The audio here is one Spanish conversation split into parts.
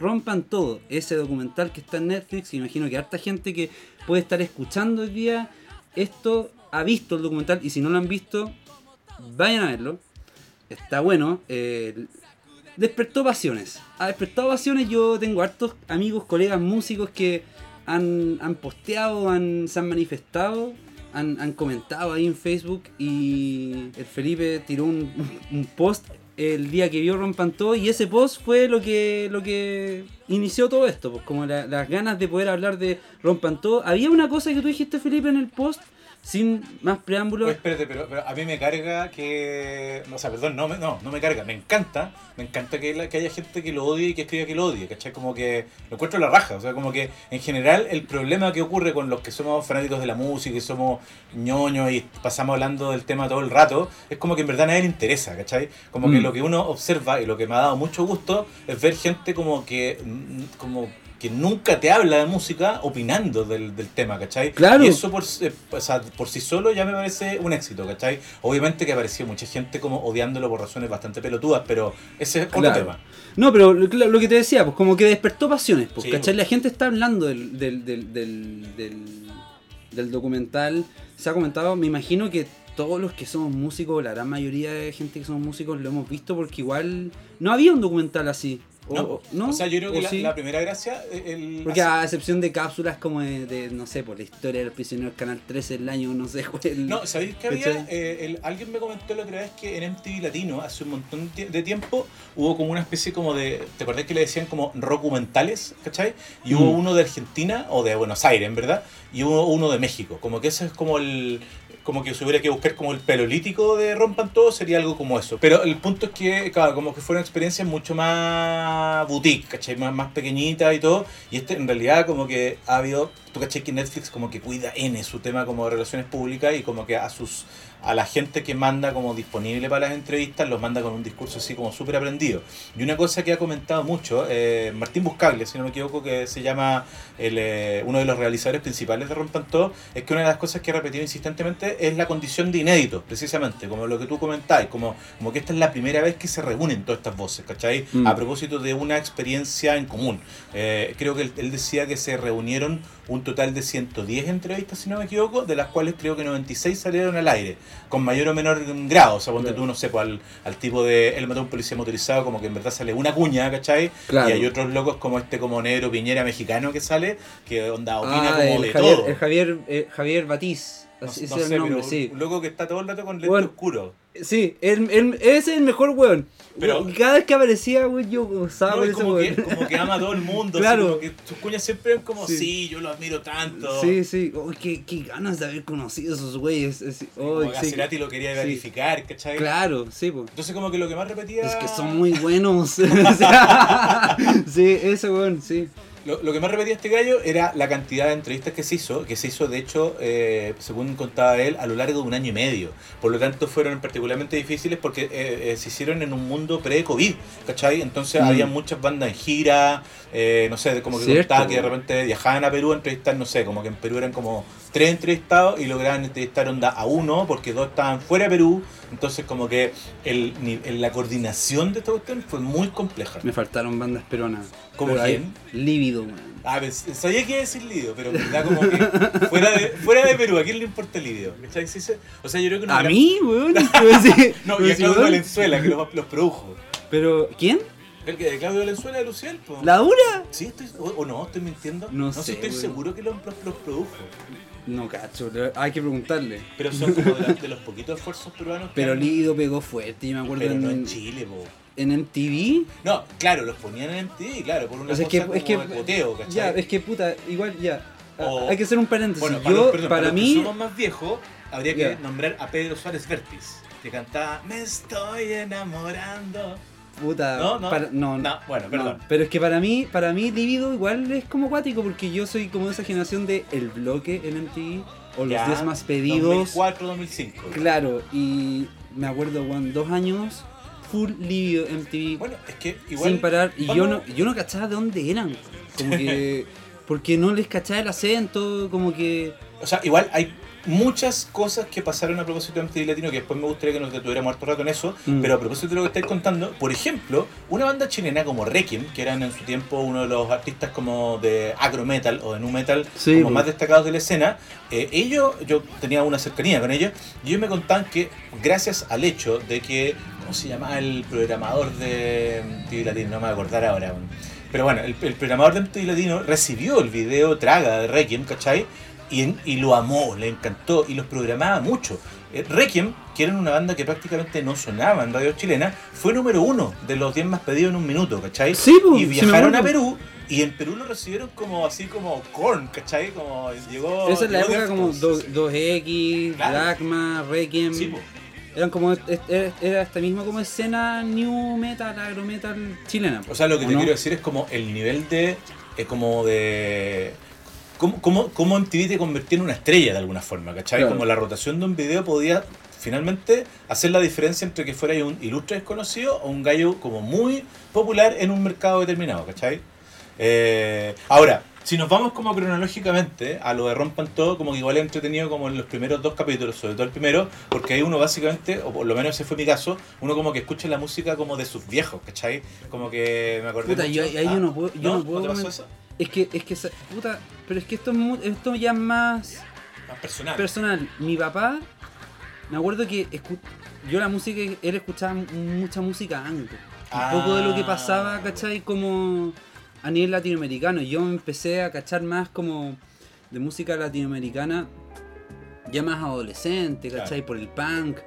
Rompan Todo, ese documental que está en Netflix. Imagino que harta gente que puede estar escuchando hoy día esto ha visto el documental y si no lo han visto, vayan a verlo. Está bueno. eh, despertó pasiones. Ha despertado pasiones. Yo tengo hartos amigos, colegas músicos que han, han posteado, han, se han manifestado, han, han comentado ahí en Facebook y el Felipe tiró un, un post el día que vio Rompan y ese post fue lo que lo que inició todo esto, pues como la- las ganas de poder hablar de Rompan Todo. Había una cosa que tú dijiste Felipe en el post sin más preámbulos. Oye, espérate, pero, pero a mí me carga que. O sea, perdón, no, me- no, no me carga. Me encanta. Me encanta que, la- que haya gente que lo odie y que escriba que lo odie, ¿cachai? Como que lo encuentro la raja. O sea, como que en general el problema que ocurre con los que somos fanáticos de la música y somos ñoños y pasamos hablando del tema todo el rato, es como que en verdad a nadie le interesa, ¿cachai? Como que Mm. lo que uno observa y lo que me ha dado mucho gusto es ver gente como que. mm, como que nunca te habla de música opinando del, del tema, ¿cachai? Claro. Y eso por, eh, o sea, por sí solo ya me parece un éxito, ¿cachai? Obviamente que apareció mucha gente como odiándolo por razones bastante pelotudas, pero ese es otro Claro. tema. No, pero lo, lo que te decía, pues como que despertó pasiones, pues, Sí, ¿cachai? pues. La gente está hablando del, del, del, del, del- del documental, se ha comentado, me imagino que todos los que somos músicos, la gran mayoría de gente que somos músicos lo hemos visto porque igual no había un documental así. O, No, o- ¿no? O sea, yo creo que ¿O la, sí? la primera gracia. eh, El, Porque a excepción de cápsulas como de, de, no sé, por la historia del prisionero Canal 13 el año, no sé, el- No, ¿sabéis que había? Eh, el- alguien me comentó la otra vez que en MTV Latino, hace un montón de de tiempo, hubo como una especie como de. ¿Te acordás que le decían como documentales? ¿Cachai? Y hubo Mm. uno de Argentina o de Buenos Aires, en verdad, y hubo uno de México. Como que ese es como el. Como que si hubiera que buscar como el pelolítico de Rompan Todo, sería algo como eso. Pero el punto es que, claro, como que fueron experiencias mucho más boutique, ¿cachai? Más, más pequeñitas y todo. Y este en realidad como que ha habido, tú cachai que Netflix como que cuida N su tema como de relaciones públicas y como que a sus a la gente que manda como disponible para las entrevistas los manda con un discurso así como súper aprendido. Y una cosa que ha comentado mucho, eh, Martín Buscaglia, si no me equivoco, que se llama el, eh, uno de los realizadores principales de Rompan Todo, es que una de las cosas que ha repetido insistentemente es la condición de inédito, precisamente, como lo que tú comentáis, como, como que esta es la primera vez que se reúnen todas estas voces, ¿cachai? Mm. A propósito de una experiencia en común. Eh, creo que él, él decía que se reunieron un total de 110 entrevistas, si no me equivoco, de las cuales creo que 96 salieron al aire, con mayor o menor grado. O sea, ponte Claro. tú, no sé, pues, al, al tipo de él mató a un policía motorizado, como que en verdad sale una cuña, ¿cachai? Claro. Y hay otros locos como este como negro Piñera mexicano que sale, que onda opina Ah, como el de Javier, todo. el Javier, eh, Javier Batiz. No, Así no es sé, el nombre, pero sí. un loco que está todo el rato con lente Bueno. oscuro. Sí, ese es el mejor weón. Pero- cada vez que aparecía, weón, yo gozaba No, y ese como, que, weón. como que ama a todo el mundo. Claro. Así como que sus cuñas siempre es como, Sí. sí, yo lo admiro tanto. Sí, sí. Oh, qué, qué ganas de haber conocido a esos güeyes. Es- Como oh, que sí. Lo quería verificar, ¿cachai? Claro, sí, pues. Entonces como que lo que más repetía... Es que son muy buenos. Sí, ese weón, sí. Lo, lo que más repetía este gallo era la cantidad de entrevistas que se hizo, que se hizo de hecho, eh, según contaba él, a lo largo de un año y medio. Por lo tanto fueron particularmente difíciles porque eh, eh, se hicieron en un mundo pre-COVID, ¿cachai? Entonces Mm. había muchas bandas en gira, eh, no sé, como que contaba que de repente viajaban a Perú a entrevistar, no sé, como que en Perú eran como tres entrevistados y lograban entrevistar onda a uno porque dos estaban fuera de Perú. Entonces como que el, ni- el- la coordinación de esta cuestión fue muy compleja. Me faltaron bandas peruanas. ¿Cómo quién? Lívido, weón. Ah, pues, sabía que iba a decir Lidio, pero en verdad como que fuera de, fuera de Perú, ¿a quién le importa el Lidio? O sea, yo creo que no A era- mí, weón. No, y a Claudio. Valenzuela, que los, los produjo. Pero, ¿quién? ¿El que de Claudio Valenzuela de Luciel? po. ¿La Dura? Sí, estoy, o, o no, estoy mintiendo. No sé, sé, estoy weón. seguro que los, los, los produjo. No, cacho. Hay que preguntarle. Pero son como de, los poquitos esfuerzos peruanos que Pero han- Lívido pegó fuerte, yo me acuerdo Pero en, no en Chile, po. en MTV. No, claro, los ponían en MTV, claro, por una O sea, es cosa que, es que de poteo, ¿cachai? ya, es que puta, igual ya. Ah, O- Hay que hacer un paréntesis. Bueno, para, Yo, los, perdón, para, los que mí, somos más viejos, habría que nombrar a Pedro Suárez Vértiz, que cantaba Me estoy enamorando. Puta, No, no, para- no, no, bueno, no. perdón. Pero es que para mí, para mí, Lívido igual es como cuático, porque yo soy como de esa generación de El Bloque en MTV, o Los Ya, 10 más pedidos. 2004-2005. Claro, y me acuerdo, Juan, dos años, full Lívido MTV, Bueno, es que igual. sin parar, y yo no, yo no cachaba de dónde eran, como que, porque no les cachaba el acento, como que... O sea, igual hay muchas cosas que pasaron a propósito de MTV Latino que después me gustaría que nos detuviéramos harto rato en eso, Mm. pero a propósito de lo que estáis contando, por ejemplo, una banda chilena como Requiem, que eran en su tiempo uno de los artistas como de agro metal o de nu metal Sí, como pues. más destacados de la escena, eh, ellos, yo tenía una cercanía con ellos, y ellos me contaban que gracias al hecho de que, ¿cómo se llamaba el programador de MTV Latino? No me voy a acordar ahora. Pero bueno, el, el programador de MTV Latino recibió el video Traga de Requiem, ¿cachai? Y, lo amó, le encantó y los programaba mucho. Eh, Requiem, que eran una banda que prácticamente no sonaba en radio chilena, fue número uno de los 10 más pedidos en un minuto, ¿cachai? Sí, pues, y viajaron a. Perú y en Perú lo recibieron como así como Korn, ¿cachai? Como llegó. Esa es la época como Deftones. do- 2X, Claro. Dagma, Requiem. Sí, po. Eran como. Era, era esta misma como escena new metal, agro metal chilena. O sea, lo que ¿o te no? quiero decir es como el nivel de. eh, como de. Cómo, cómo, cómo MTV te convertía en una estrella de alguna forma, ¿cachai? Claro. Como la rotación de un video podía finalmente hacer la diferencia entre que fuera un ilustre desconocido o un gallo como muy popular en un mercado determinado, ¿cachai? Eh, ahora, si nos vamos como cronológicamente a lo de Rompan Todo, como que igual es entretenido como en los primeros dos capítulos, sobre todo el primero, porque ahí uno básicamente, o por lo menos ese fue mi caso, uno como que escucha la música como de sus viejos, ¿cachai? Como que me acordé Puta, mucho- yo- ahí yo no puedo- yo no puedo te pasó eso? Es que, es que, puta, pero es que esto, esto ya es más Más personal. personal. Mi papá, me acuerdo que escu- yo la música, él escuchaba mucha música antes. Un poco de lo que pasaba, Ah. ¿cachai? Como a nivel latinoamericano. Yo empecé a cachar más como de música latinoamericana ya más adolescente, ¿cachai? Claro. Por el punk.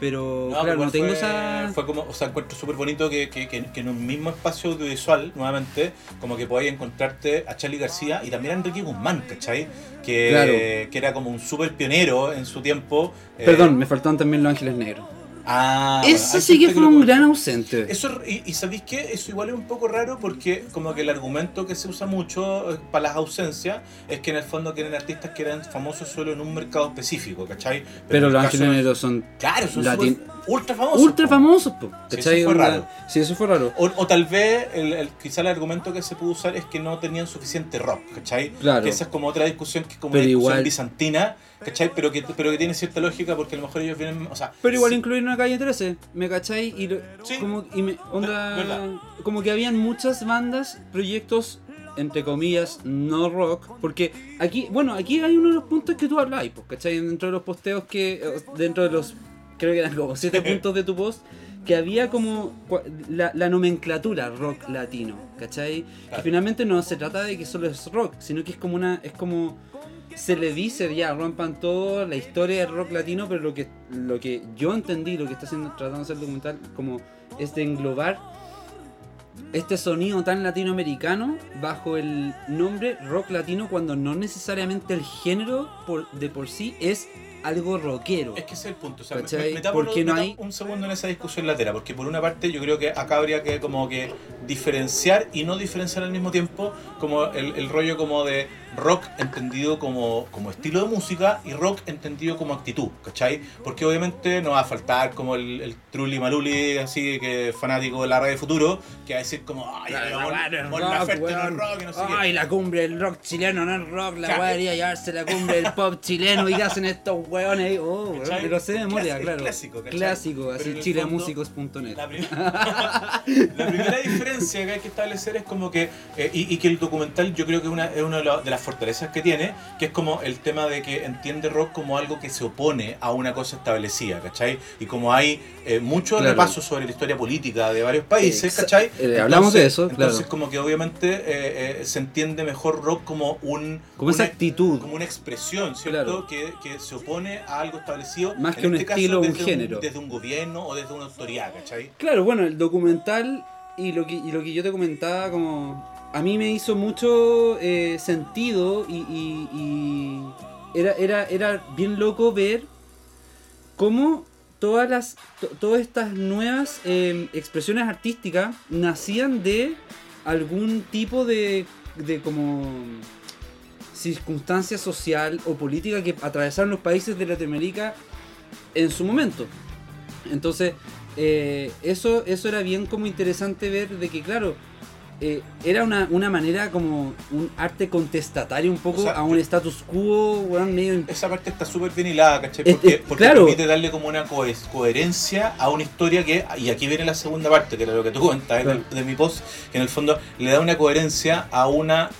Pero No, claro, igual no tengo fue, esa... Fue como, o sea, encuentro súper bonito que, que, que- que en un mismo espacio audiovisual, nuevamente, como que podáis encontrarte a Charlie García y también a Enrique Guzmán, ¿cachai? Que, Claro. que era como un súper pionero en su tiempo. eh, Perdón, me faltaban también Los Ángeles Negros. Ah, bueno, Ese hay sí que fue un gran ausente. Eso, y, y ¿sabéis qué? Eso igual es un poco raro porque como que el argumento que se usa mucho eh, para las ausencias es que en el fondo quieren artistas que eran famosos solo en un mercado específico, ¿cachai? Pero en Los Negros son Claro, son Latin- ultra famosos. ultra po. famosos, po, Sí, ¿cachai? eso fue raro. Sí, eso fue raro. O, o tal vez, el, el- quizá el argumento que se pudo usar es que no tenían suficiente rock, ¿cachai? Claro. Que esa es como otra discusión que es como Pero una discusión igual- bizantina, ¿cachai? Pero que, pero que tiene cierta lógica porque a lo mejor ellos vienen, o sea... Pero igual sí, incluir una calle 13, ¿me cachai? Y, lo- Sí. como, y me, onda, como que habían muchas bandas, proyectos, entre comillas, no rock. Porque aquí, bueno, aquí hay uno de los puntos que tú hablabas, pues, ¿cachai? Dentro de los posteos que, eh, dentro de los, creo que eran como siete puntos de tu post, que había como la, la nomenclatura rock latino, ¿cachai? Que Claro. finalmente no se trata de que solo es rock, sino que es como una, es como se le dice ya, rompan todo la historia del rock latino, pero lo que, lo que yo entendí, lo que está haciendo, tratando de hacer el documental, como es de englobar este sonido tan latinoamericano bajo el nombre rock latino cuando no necesariamente el género por, de por sí es algo rockero. Es que ese es el punto. O sea, me- ¿Cachai? me- metámonos- Porque no hay- un segundo en esa discusión latera, porque por una parte yo creo que acá habría que como que diferenciar y no diferenciar al mismo tiempo como el, el rollo como de rock entendido como, como estilo de música y rock entendido como actitud, ¿cachai? Porque obviamente no va a faltar como el, el Trulli Maluli, así que fanático de la radio futuro, que va a decir como, ay, La- la es Mon rock, no es rock y no sé qué. Ay, la cumbre del rock chileno no es rock, la Claro. debería llevarse la cumbre del pop chileno y qué hacen estos weones ahí. Oh, ¿Cachai? pero sé de memoria, Clásico, claro. clásico, ¿cachai? Clásico, así chilemusicos.net. La, prim- la primera diferencia que hay que establecer es como que, eh, y, y que el documental yo creo que es una, es una de la- de las fortalezas que tiene, que es como el tema de que entiende rock como algo que se opone a una cosa establecida, ¿cachai? Y como hay eh, mucho Claro. repaso sobre la historia política de varios países, ¿cachai? eh, hablamos de eso, Entonces claro. como que obviamente eh, eh, se entiende mejor rock como un... Como esa una- actitud. como una expresión, ¿cierto? Claro. Que, que se opone a algo establecido. Más en que un este estilo o un género. desde un gobierno o desde una autoridad, ¿cachai? Claro, bueno, el documental y lo que, y lo que yo te comentaba, como a mí me hizo mucho eh, sentido y, era, era, era bien loco ver cómo todas las to- todas estas nuevas eh, expresiones artísticas nacían de algún tipo de, de como circunstancia social o política que atravesaron los países de Latinoamérica en su momento. Entonces, eh, eso, eso era bien como interesante ver de que, claro, eh, era una, una manera como un arte contestatario un poco O sea, a un status quo, weón, medio... Esa parte está súper bien hilada, ¿cachai? Porque, es- porque claro. permite darle como una cohe- coherencia a una historia que, y aquí viene la segunda parte, que era lo que tú comentabas Claro. de, de mi post, que en el fondo le da una coherencia a una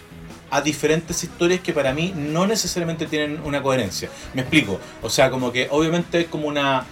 a diferentes historias que para mí no necesariamente tienen una coherencia. Me explico. O sea, como que obviamente es como una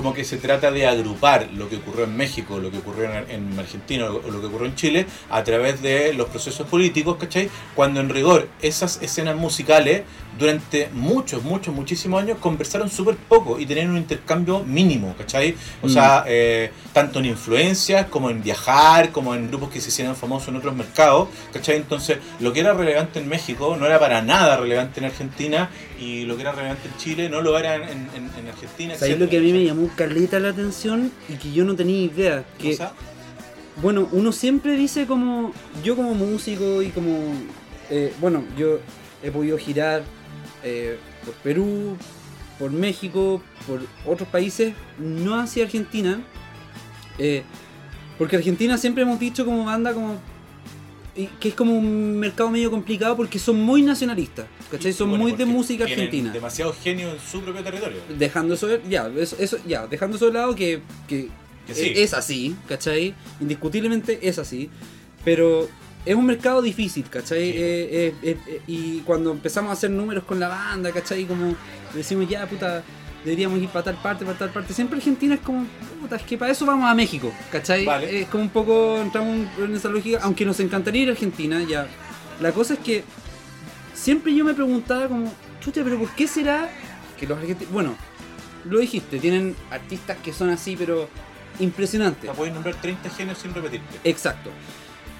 como que se trata de agrupar lo que ocurrió en México, lo que ocurrió en, en Argentina o lo que ocurrió en Chile a través de los procesos políticos, ¿cachai? Cuando en rigor esas escenas musicales durante muchos, muchos, muchísimos años conversaron súper poco y tenían un intercambio mínimo, ¿cachai? O Mm. sea, eh, tanto en influencias como en viajar, como en grupos que se hicieran famosos en otros mercados, ¿cachai? Entonces, lo que era relevante en México no era para nada relevante en Argentina y lo que era relevante en Chile no lo era en, en- en- en Argentina. ¿Sabes lo etcétera, que a mí me llamó caleta la atención y que yo no tenía idea? Que, O sea, bueno, uno siempre dice como, yo como músico y como, eh, bueno, yo he podido girar eh, por Perú, por México, por otros países, no hacia Argentina, eh, porque Argentina siempre hemos dicho como banda como que es como un mercado medio complicado porque son muy nacionalistas, ¿cachai? Son bueno, muy de música argentina. Demasiado genio en su propio territorio. Dejando eso, ya, eso, eso- ya, dejando eso de lado que, que Que sí. es así, ¿cachai? Indiscutiblemente es así, pero es un mercado difícil, ¿cachai? Sí. Eh, eh, eh, y cuando empezamos a hacer números con la banda, ¿cachai? Como decimos, ya, puta, deberíamos ir para tal parte, para tal parte. Siempre Argentina es como, puta, es que para eso vamos a México, ¿cachai? Vale. Es como un poco, entramos en esa lógica, aunque nos encantaría ir a Argentina, ya. La cosa es que siempre yo me preguntaba como, chucha, pero ¿por qué será que los argentinos... Bueno, lo dijiste, tienen artistas que son así, pero impresionantes. puedes nombrar 30 genios sin repetirte. Exacto.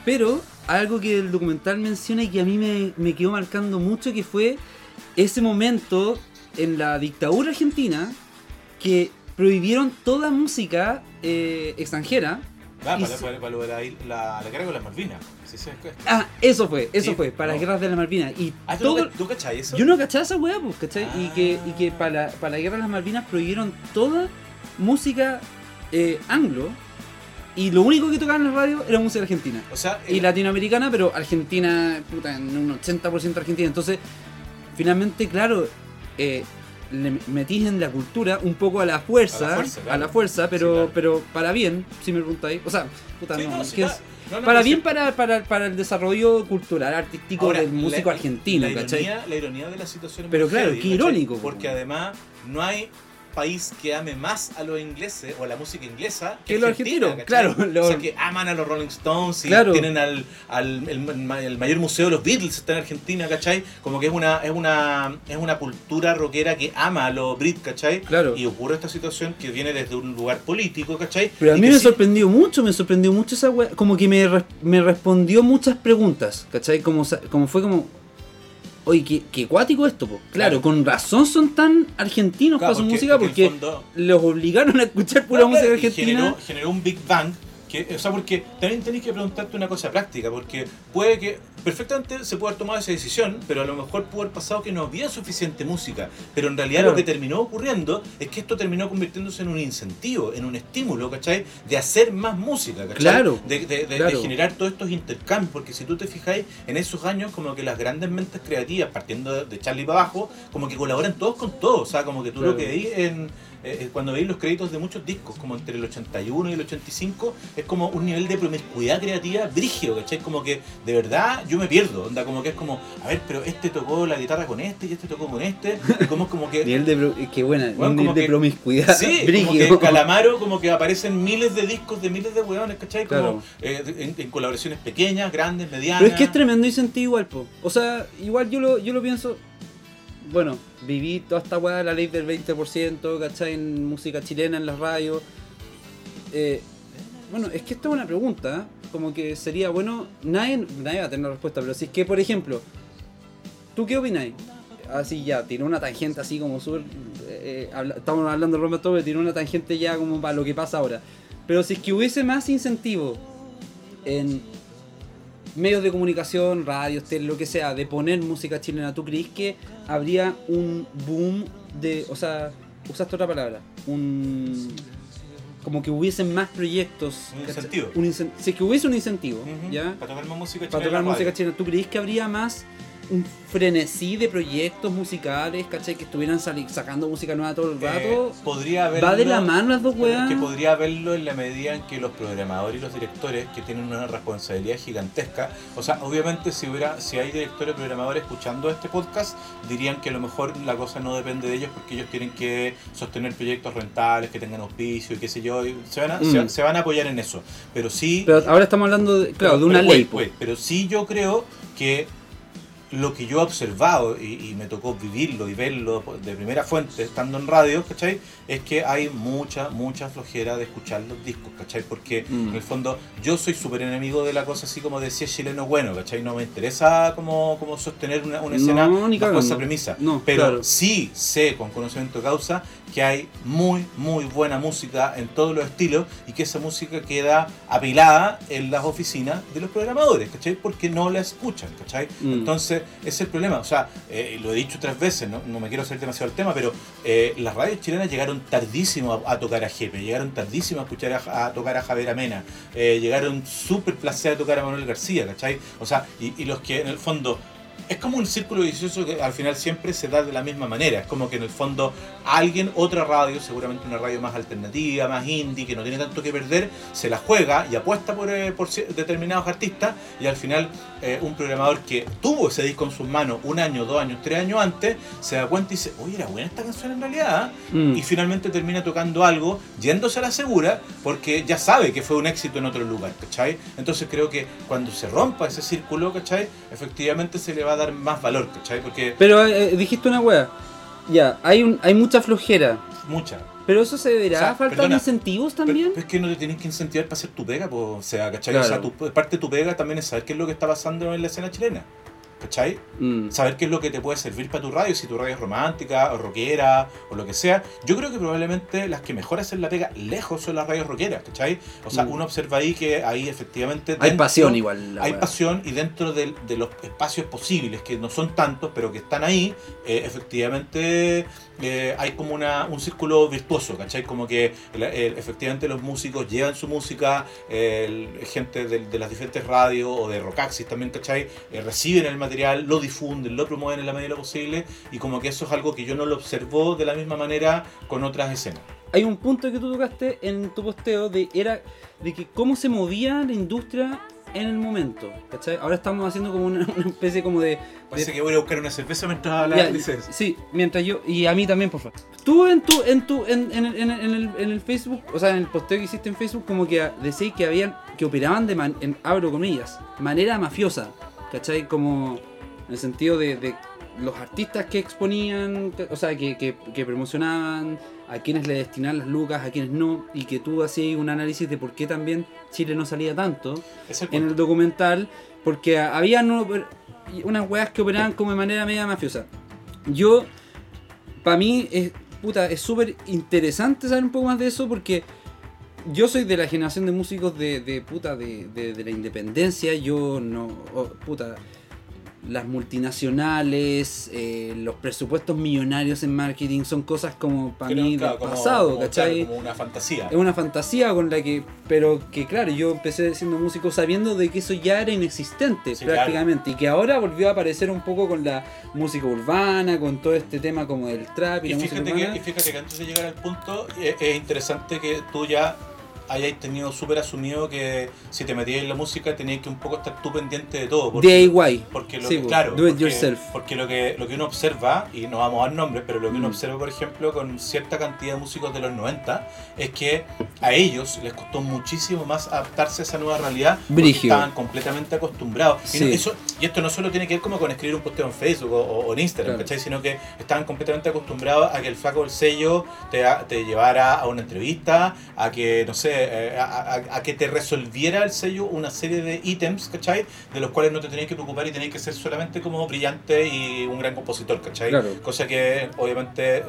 Pero algo que el documental menciona y que a mí me, me quedó marcando mucho, que fue ese momento en la dictadura argentina que prohibieron toda música eh, extranjera. Ah, para, se- para, para de la, la, carga con las Malvinas. Sí, sí, es- Ah, eso fue, eso Sí, fue, para no. las guerras de las Malvinas. Y Ah, ¿tú, todo, no, ¿tú cachai eso? Yo no cachaba esa weá, pues, ¿cachai? Y Ah. que, y que para, la- para la guerra de las Malvinas prohibieron toda música eh, anglo y lo único que tocaban en la radio era música argentina. O sea, Y el- latinoamericana, pero Argentina, puta, en un 80% Argentina. Entonces, finalmente, claro, eh, le metís en la cultura un poco a la fuerza, A la fuerza, claro. fuerza, pero, Sí, claro. pero para bien, si me preguntáis. O sea, puta, Sí, no, no, es No, para bien para, para, para el desarrollo cultural, artístico Ahora, del músico la- argentino, la ¿cachai? ironía, la ironía de la situación Pero claro, heavy, qué ¿cachai? irónico, Porque po. además no hay país que ame más a los ingleses o a la música inglesa Que los argentinos, claro, O sea, que aman a los Rolling Stones y Claro. tienen al, al el, el mayor museo de los Beatles está en Argentina, ¿cachai? Como que es una, es una, es una cultura rockera que ama a los Brit, ¿cachai? Claro. Y ocurre esta situación que viene desde un lugar político, ¿cachai? Pero a mí me sí- sorprendió mucho, me sorprendió mucho esa wea. Como que me, me respondió muchas preguntas, ¿cachai? Como, como fue como. Oye, qué, qué cuático esto, po. Claro, Claro. con razón son tan argentinos Claro, para su porque- música porque en porque, fondo- los obligaron a escuchar pura No, música argentina. Generó, generó un Big Bang. Que, o sea, porque también tenéis que preguntarte una cosa práctica, porque puede que perfectamente se puede haber tomado esa decisión, pero a lo mejor pudo haber pasado que no había suficiente música. Pero en realidad Claro. lo que terminó ocurriendo es que esto terminó convirtiéndose en un incentivo, en un estímulo, ¿cachai? De hacer más música, ¿cachai? Claro, De, de- de- de generar todos estos intercambios, porque si tú te fijáis, en esos años como que las grandes mentes creativas, partiendo de, de Charlie para abajo, como que colaboran todos con todos, o sea, como que tú Claro. lo que veis en eh, eh, cuando veis los créditos de muchos discos, como entre el 81 y el 85, es como un nivel de promiscuidad creativa brígido, ¿cachai? Como que de verdad yo me pierdo, onda, como que es como, a ver, pero este tocó la guitarra con este y este tocó con este, y como es como que... Nivel de. Qué buena, Bueno, un nivel de que- promiscuidad. Sí, como que en Calamaro como que aparecen miles de discos de miles de hueones, ¿cachai? Como Claro. eh, en, en colaboraciones pequeñas, grandes, medianas. Pero es que es tremendo incentivo igual, po. O sea, igual yo lo, yo lo pienso. Bueno, viví toda esta weá la ley del 20%, ¿cachai? En música chilena, en las radios. Eh, bueno, es que esta es una pregunta. ¿eh? Como que sería bueno. Nadie, nadie va a tener la respuesta, pero si es que, por ejemplo, ¿tú qué opináis? Así ya, tiró una tangente así como súper. eh, eh, estamos hablando de Roma Tobe, tiró una tangente ya como para lo que pasa ahora. Pero si es que hubiese más incentivo en medios de comunicación, radios, tele, lo que sea, de poner música chilena, ¿tú crees que habría un boom de. O sea, usaste otra palabra? Un. como que hubiesen más proyectos. Un incentivo. Un incen- si es que hubiese un incentivo, ¿ya? Para tocar más música Para chilena tocar en la música chilena. ¿Tú crees que habría más un frenesí de proyectos musicales, ¿cachai? Que estuvieran sacando música nueva todo el Eh, rato. podría haberlo, ¿Va de la mano las dos weas? que podría haberlo en la medida en que los programadores y los directores que tienen una responsabilidad gigantesca o sea obviamente si hubiera si hay directores programadores escuchando este podcast dirían que a lo mejor la cosa no depende de ellos porque ellos tienen que sostener proyectos rentables que tengan auspicio y qué sé yo y se van a, Mm. se, se van a apoyar en eso pero sí Pero ahora estamos hablando, de, claro, de pero- una pero, ley. wait, wait, pero sí yo creo que lo que yo he observado y, y me tocó vivirlo y verlo de primera fuente estando en radio, ¿cachai? Es que hay mucha, mucha flojera de escuchar los discos, ¿cachai? Porque Mm. en el fondo yo soy súper enemigo de la cosa así como de si es chileno bueno, ¿cachai? No me interesa como, como sostener una, una escena No, ni bajo cagando. esa premisa. No, Pero claro. sí sé con conocimiento de causa que hay muy, muy buena música en todos los estilos y que esa música queda apilada en las oficinas de los programadores, ¿cachai? Porque no la escuchan, ¿cachai? Mm. Entonces, es el problema. O sea, eh, lo he dicho otras veces, no, no me quiero hacer demasiado el tema, pero eh, las radios chilenas llegaron tardísimo a, a tocar a Jepe, llegaron tardísimo a escuchar a, a tocar a Javier Amena, eh, llegaron súper placer a tocar a Manuel García, ¿cachai? O sea, y, y los que en el fondo es como un círculo vicioso que al final siempre se da de la misma manera. Es como que en el fondo alguien, otra radio, seguramente una radio más alternativa, más indie, que no tiene tanto que perder, se la juega y apuesta por, eh, por determinados artistas y al final eh, un programador que tuvo ese disco en sus manos un año, dos años, tres años antes, se da cuenta y dice, oye, era buena esta canción en realidad. ¿eh?". Mm. Y finalmente termina tocando algo, yéndose a la segura, porque ya sabe que fue un éxito en otro lugar, ¿cachai? Entonces creo que cuando se rompa ese círculo, ¿cachai? Efectivamente se le va a dar más valor, ¿cachai? Porque Pero eh, dijiste una wea. Ya, hay, un, hay mucha flojera. mucha. Pero eso se deberá O sea, a falta perdona, de incentivos también. pero es que no te tienes que incentivar para hacer tu pega, pues, o sea, ¿cachai? Claro. O sea, tu, parte de tu pega también es saber qué es lo que está pasando en la escena chilena, ¿cachai? Mm. saber qué es lo que te puede servir para tu radio, si tu radio es romántica o rockera o lo que sea. Yo creo que probablemente las que mejor hacen la pega lejos son las radios rockeras, ¿cachai? O sea, Mm. uno observa ahí que ahí efectivamente... Hay dentro- pasión igual. Hay pasión y dentro de, los espacios posibles, que no son tantos, pero que están ahí, eh, efectivamente eh, hay como una, un círculo virtuoso, ¿cachai? Como que el- efectivamente los músicos llevan su música, el- gente de, las diferentes radios o de Rockaxis también, ¿cachai? Eh, reciben el material, lo difunden, lo promueven en la medida de lo posible y como que eso es algo que yo no lo observo de la misma manera con otras escenas. Hay un punto que tú tocaste en tu posteo de era de que cómo se movía la industria en el momento. ¿cachai? Ahora estamos haciendo como una, una especie como de. Parece de- que voy a buscar una cerveza mientras hablas, sí, mientras yo. Y a mí también, por favor. Tú en tu, en tu, en, en, en, en el, en el Facebook, o sea, en el posteo que hiciste en Facebook, como que decías que habían, que operaban de man- en abro comillas, manera mafiosa. ¿Cachai? Como en el sentido de, de los artistas que exponían, o sea, que, que, que promocionaban, a quienes le destinaban las lucas, a quienes no, y que tú hacías un análisis de por qué también Chile no salía tanto el en el documental porque había unas weas que operaban como de manera media mafiosa. Yo, para mí, es puta, es súper interesante saber un poco más de eso porque yo soy de la generación de músicos de, de puta, de, de- de la independencia. Yo no, oh, puta, las multinacionales, eh, los presupuestos millonarios en marketing son cosas como para Creo, mí claro, del como- pasado, como, ¿cachai? claro, como una fantasía. Es una fantasía con la que. Pero que claro, yo empecé siendo músico sabiendo de que eso ya era inexistente Sí, prácticamente. Y que ahora volvió a aparecer un poco con la música urbana, con todo este tema como del trap y, Y la fíjate, música que, y fíjate que antes de llegar al punto, eh, es interesante que tú ya hayáis tenido súper asumido que si te metías en la música tenías que un poco estar tú pendiente de todo. Porque, DIY. porque lo Sí, que, claro, do it porque, yourself. porque lo que lo que uno observa, y no vamos a dar nombres, pero lo que uno Mm. observa, por ejemplo, con cierta cantidad de músicos de los 90, es que a ellos les costó muchísimo más adaptarse a esa nueva realidad porque estaban completamente acostumbrados. Y, no- eso, y esto no solo tiene que ver como con escribir un posteo en Facebook o, o en Instagram, Claro. Sino que estaban completamente acostumbrados a que el flaco del sello te, te llevara a una entrevista, a que, no sé, eh, a, a- a que te resolviera el sello una serie de ítems, ¿cachai? De los cuales no te tenías que preocupar y tenías que ser solamente como brillante y un gran compositor, ¿cachai? Claro. Cosa que obviamente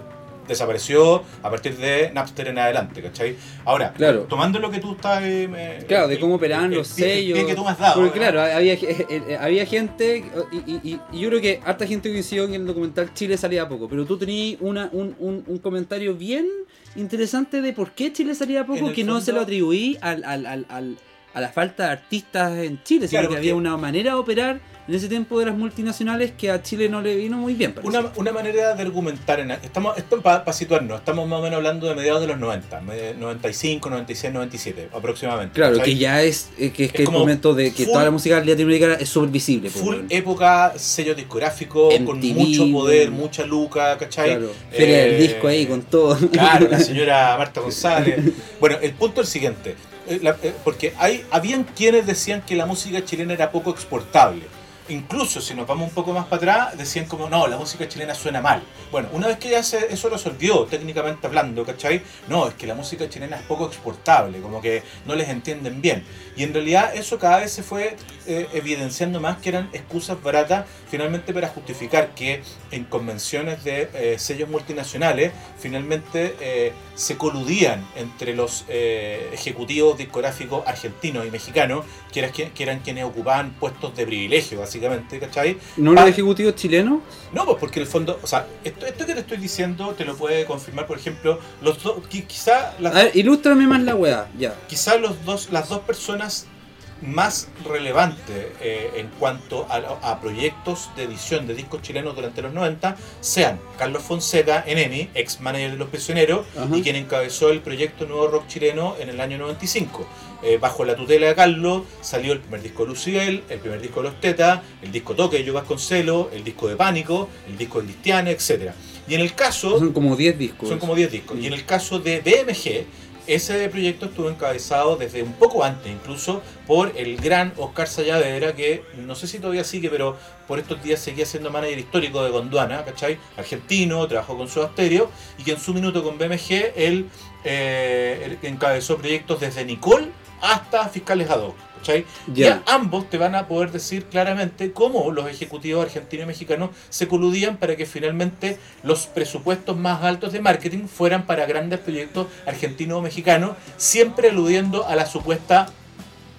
desapareció a partir de Napster en adelante, ¿cachai? Ahora, Claro. tomando lo que tú estás... eh, eh, Claro, de el- cómo operaban el- el los el sellos. pie que tú me has dado. Porque claro, había, eh, había gente, y, y- y- yo creo que harta gente coincidió en el documental Chile salía poco, pero tú tenías una, un, un- un comentario bien interesante de por qué Chile salía poco que no se lo atribuí al, al, al, al- a la falta de artistas en Chile, sino Claro, que porque- había una manera de operar en ese tiempo de las multinacionales que a Chile no le vino muy bien. Una, una manera de argumentar, en, estamos, esto para situarnos, estamos más o menos hablando de mediados de los 90, me- 95, 96, 97 aproximadamente. Claro, ¿cachai? que ya es, eh, que, es que el momento de que full- toda la música latinoamericana es súper visible. pues, Full época, sello discográfico, con MTV, mucho poder, mucha luca, ¿cachai? Claro, feria Eh, del disco ahí con todo. Claro, la señora Marta González. Bueno, el punto es el siguiente. Eh, la- eh, porque hay, habían quienes decían que la música chilena era poco exportable. Incluso si nos vamos un poco más para atrás, decían como, no, la música chilena suena mal. Bueno, una vez que ya se, eso resolvió, técnicamente hablando, ¿cachai? No, es que la música chilena es poco exportable, como que no les entienden bien. Y en realidad eso cada vez se fue eh, evidenciando más que eran excusas baratas finalmente para justificar que en convenciones de eh, sellos multinacionales finalmente eh, se coludían entre los eh, ejecutivos discográficos argentinos y mexicanos, que eran, quien- que eran quienes ocupaban puestos de privilegio, básicamente, ¿cachai? ¿No los ejecutivos chilenos? no, pues porque en el fondo, o sea, esto, esto que te estoy diciendo te lo puede confirmar, por ejemplo, los dos, qui- quizá las A ver, ilústrame más la weá, ya. quizá los dos, las dos personas más relevantes eh, en cuanto a, a proyectos de edición de discos chilenos durante los 90 sean Carlos Fonseca en EMI, ex manager de Los Prisioneros, Ajá. y quien encabezó el proyecto Nuevo Rock Chileno en el año 95. Eh, bajo la tutela de Carlos salió el primer disco de Luciel, el primer disco de Los Tetas, el disco Toque de Yo Vasconcelo, el disco de Pánico, el disco de Cristiane, etc. Y en el caso... Son como 10 discos. Son como 10 discos. Y en el caso de BMG, ese proyecto estuvo encabezado desde un poco antes, incluso por el gran Oscar Sayavedra, que no sé si todavía sigue, pero por estos días seguía siendo manager histórico de Gondwana, ¿cachai? Argentino, trabajó con su Asterio, y que en su minuto con BMG él, eh, él encabezó proyectos desde Nicole hasta Fiscales Ad ¿cachai? Ya. Ya ambos te van a poder decir claramente cómo los ejecutivos argentinos y mexicanos se coludían para que finalmente los presupuestos más altos de marketing fueran para grandes proyectos argentinos o mexicanos, siempre aludiendo a la supuesta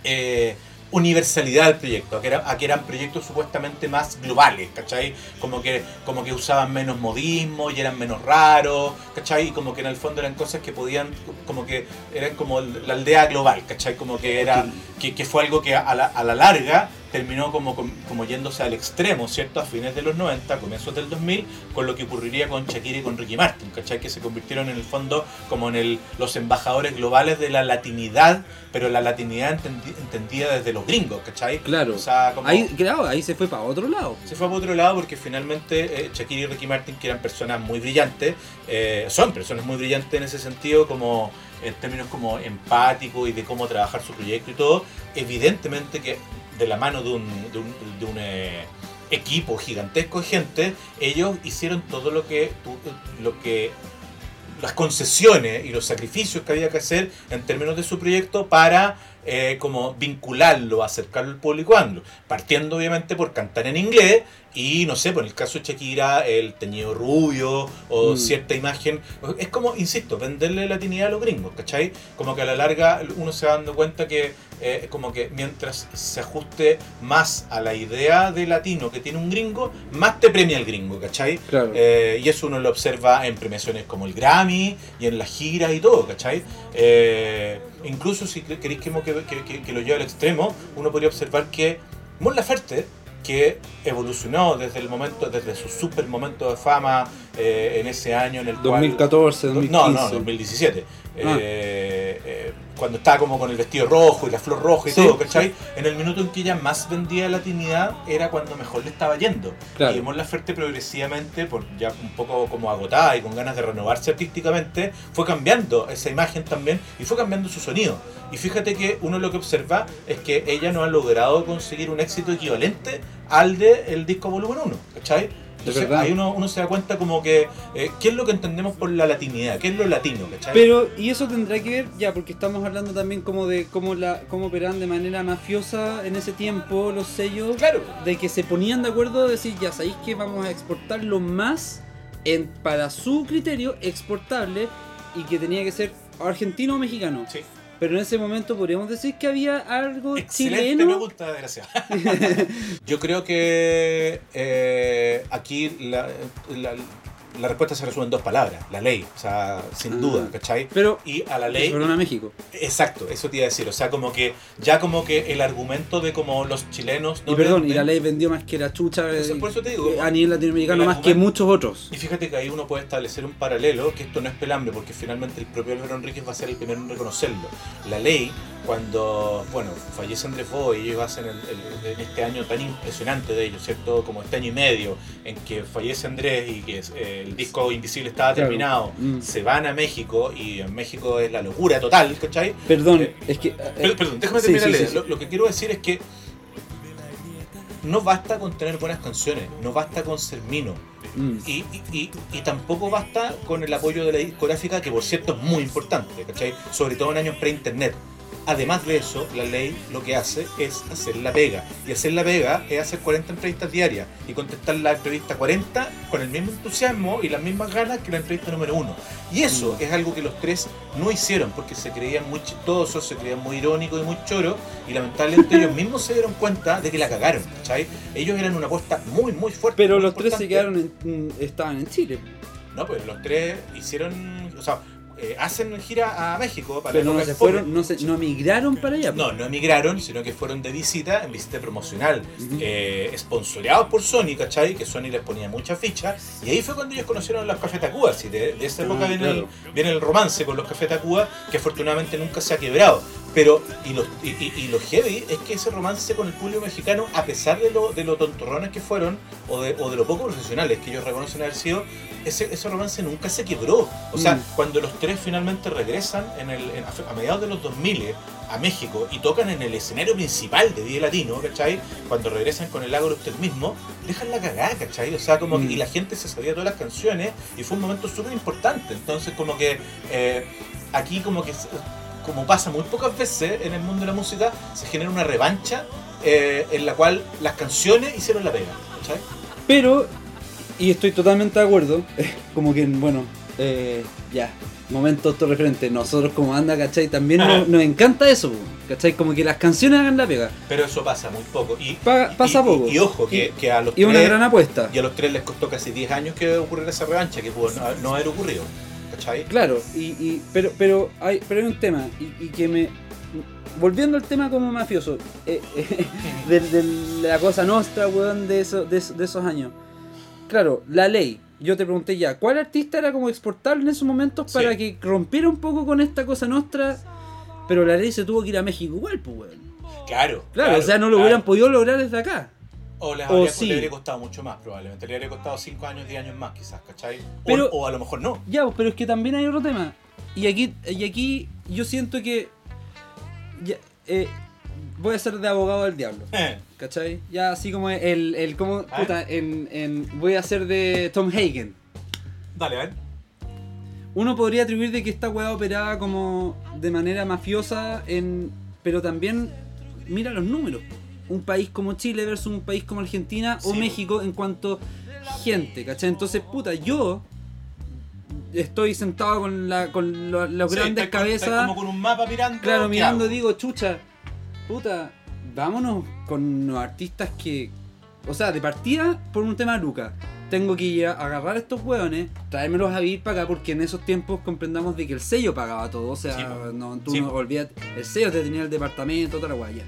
eh, universalidad del proyecto, a que, era- a que eran proyectos supuestamente más globales, ¿cachai? Como que, como que usaban menos modismo y eran menos raros, ¿cachai? Y como que en el fondo eran cosas que podían, como que eran como la aldea global, ¿cachai? Como que era, que, que fue algo que a la, a la larga terminó como, como, yéndose al extremo, ¿cierto? A fines de los 90, comienzos del 2000, con lo que ocurriría con Shakira y con Ricky Martin, ¿cachai? Que se convirtieron en el fondo como en el, los embajadores globales de la latinidad, pero la latinidad entendi- entendida desde los gringos, ¿cachai? Claro. O sea, como... Ahí, claro, ahí se fue para otro lado. Se fue por otro lado porque finalmente eh, Shakira y Ricky Martin, que eran personas muy brillantes, eh, son personas muy brillantes en ese sentido, como en términos como empáticos y de cómo trabajar su proyecto y todo, evidentemente que de la mano de un, de un, de un, eh, equipo gigantesco de gente, ellos hicieron todo lo que, lo que las concesiones y los sacrificios que había que hacer en términos de su proyecto para eh, como vincularlo, acercarlo al público. Partiendo obviamente por cantar en inglés y no sé, por el caso de Shakira, el teñido rubio o Mm. cierta imagen. Es como, insisto, venderle latinidad a los gringos, ¿cachai? Como que a la larga uno se va dando cuenta que eh, como que mientras se ajuste más a la idea de latino que tiene un gringo, más te premia el gringo, ¿cachai? Claro. Eh, y eso uno lo observa en premiaciones como el Grammy y en las giras y todo, ¿cachai? Eh, incluso si queréis que, que- que- que lo lleve al extremo, uno podría observar que Mon Laferte, que evolucionó desde el momento, desde su super momento de fama eh, en ese año en el cual... 2014, 2015. No, no, 2017. Ah. Eh, eh, cuando estaba como con el vestido rojo y la flor roja y Sí, todo, ¿cachai? En el minuto en que ella más vendía latinidad era cuando mejor le estaba yendo. Claro. Y Mon Laferte progresivamente, por ya un poco como agotada y con ganas de renovarse artísticamente, fue cambiando esa imagen también y fue cambiando su sonido. Y fíjate que uno lo que observa es que ella no ha logrado conseguir un éxito equivalente al de el disco volumen 1, ¿cachai? Entonces verdad. ahí uno, uno se da cuenta como que, eh, ¿qué es lo que entendemos por la latinidad? ¿Qué es lo latino? ¿cachai? Pero, y eso tendrá que ver, ya, porque estamos hablando también como de cómo la cómo operaban de manera mafiosa en ese tiempo los sellos, claro, de que se ponían de acuerdo de decir, ya sabéis que vamos a exportarlo más en, para su criterio exportable y que tenía que ser argentino o mexicano. sí. Pero en ese momento podríamos decir que había algo Excelente chileno. pregunta, desgraciado. Yo creo que eh, aquí la- la- la respuesta se resume en dos palabras, la ley, o sea, sin Ah. duda, ¿cachai? Pero, Y a la ley... perdona México. Exacto, eso te iba a decir, o sea, como que ya como que el argumento de como los chilenos... y perdón, y la ley vendió más que la chucha Eso, eh, por eso te digo, eh, a nivel latinoamericano, más que muchos otros. Y fíjate que ahí uno puede establecer un paralelo, que esto no es pelambre, porque finalmente el propio Álvaro Enríquez va a ser el primero en reconocerlo. La ley, cuando, bueno, fallece Andrés Bo y ellos hacen el, el- este año tan impresionante de ellos, ¿cierto? Como este año y medio, en que fallece Andrés y que eh, el disco Invisible estaba Claro. terminado, Mm. se van a México y en México es la locura total, ¿cachai? Perdón, Eh, es que. eh, perdón, déjame sí, terminar sí, sí. Lo que quiero decir es que no basta con tener buenas canciones, no basta con ser mino. Mm. Y, y- y- y tampoco basta con el apoyo de la discográfica, que por cierto es muy importante, ¿cachai? Sobre todo en años pre-internet. Además de eso, la ley lo que hace es hacer la pega. Y hacer la pega es hacer 40 entrevistas diarias y contestar la entrevista 40 con el mismo entusiasmo y las mismas ganas que la entrevista número uno. Y eso Mm. es algo que los tres no hicieron porque se creían muy chistosos, se creían muy irónicos y muy choros y lamentablemente ellos mismos se dieron cuenta de que la cagaron, ¿cachai? Ellos eran una apuesta muy, muy fuerte. Pero muy los tres se quedaron en, mm, estaban en Chile. No, pues los tres hicieron, o sea, eh, hacen gira a México para Pero no se fueron, no se, no migraron para allá. No, no emigraron, sino que fueron de visita, en visita promocional, eh, sponsoreados por Sony, ¿cachai? Que Sony les ponía mucha ficha. Y ahí fue cuando ellos conocieron los Café Tacuba. así de, de esa Ah, época viene, claro. el, viene el romance con los Café Tacuba, que afortunadamente nunca se ha quebrado. Pero, y, los, y, y- y lo heavy es que ese romance con el público mexicano, a pesar de lo, de lo tontorrones que fueron, o de, o de lo poco profesionales que ellos reconocen haber sido, ese, ese romance nunca se quebró. O sea, Mm. cuando los tres finalmente regresan en el, en- a- mediados de los 2000 a México y tocan en el escenario principal de Día Latino, ¿cachai? Cuando regresan con el Agro usted mismo, dejan la cagada, ¿cachai? O sea, como que- Mm. y la gente se sabía todas las canciones y fue un momento súper importante. Entonces, como que eh, aquí como que, como pasa muy pocas veces en el mundo de la música, se genera una revancha eh, en la cual las canciones hicieron la pega. Pero, y estoy totalmente de acuerdo, como que, bueno, eh, ya, momento autorreferente. Nosotros como banda, ¿cachai? También nos, nos encanta eso, ¿cachai? Como que las canciones hagan la pega. Pero eso pasa muy poco. Y, Pa- pasa y- poco. Y, ojo, que, que a los Y una tres- gran apuesta. Y a los tres les costó casi 10 años que ocurriera esa revancha, que pudo no, no haber ocurrido. ¿Cachai? Claro, y, y- pero, pero, hay, pero hay un tema, y, y que me... Volviendo al tema como mafioso, eh, eh, de, de la cosa nostra, weón, de, eso- de, eso- de esos años. Claro, la ley. Yo te pregunté ya, ¿cuál artista era como exportable en esos momentos Sí. para que rompiera un poco con esta cosa nostra? Pero la ley se tuvo que ir a México igual, pues, weón. Claro. Claro, o sea, no lo claro. hubieran podido lograr desde acá. O les o habría, sí. le habría costado mucho más, probablemente. Le habría costado 5 años, 10 años más, quizás, ¿cachai? O, Pero- o a lo mejor no. Ya, pero es que también hay otro tema. Y aquí, y aquí yo siento que. ya, eh, voy a ser de abogado del diablo. ¿Cachai? Ya así como el. el como, A puta, en, en- voy a ser de Tom Hagen. Dale, a ver. Uno podría atribuir de que esta weá operaba como de manera mafiosa, en, pero también mira los números. Un país como Chile versus un país como Argentina o. México en cuanto gente, ¿cachai? Entonces, puta, yo estoy sentado con, la, con lo- los Sí, grandes cabezas, como con un mapa mirando. claro, ¿qué mirando, hago? digo, chucha, puta, vámonos con los artistas que, o sea, de partida por un tema de Luca. Tengo que ir a agarrar a estos hueones, traérmelos a vivir para acá, porque en esos tiempos comprendamos de que el sello pagaba todo. O sea, Sí, no, tú Sí, no po. olvídate, el sello te tenía el departamento, toda la guaya.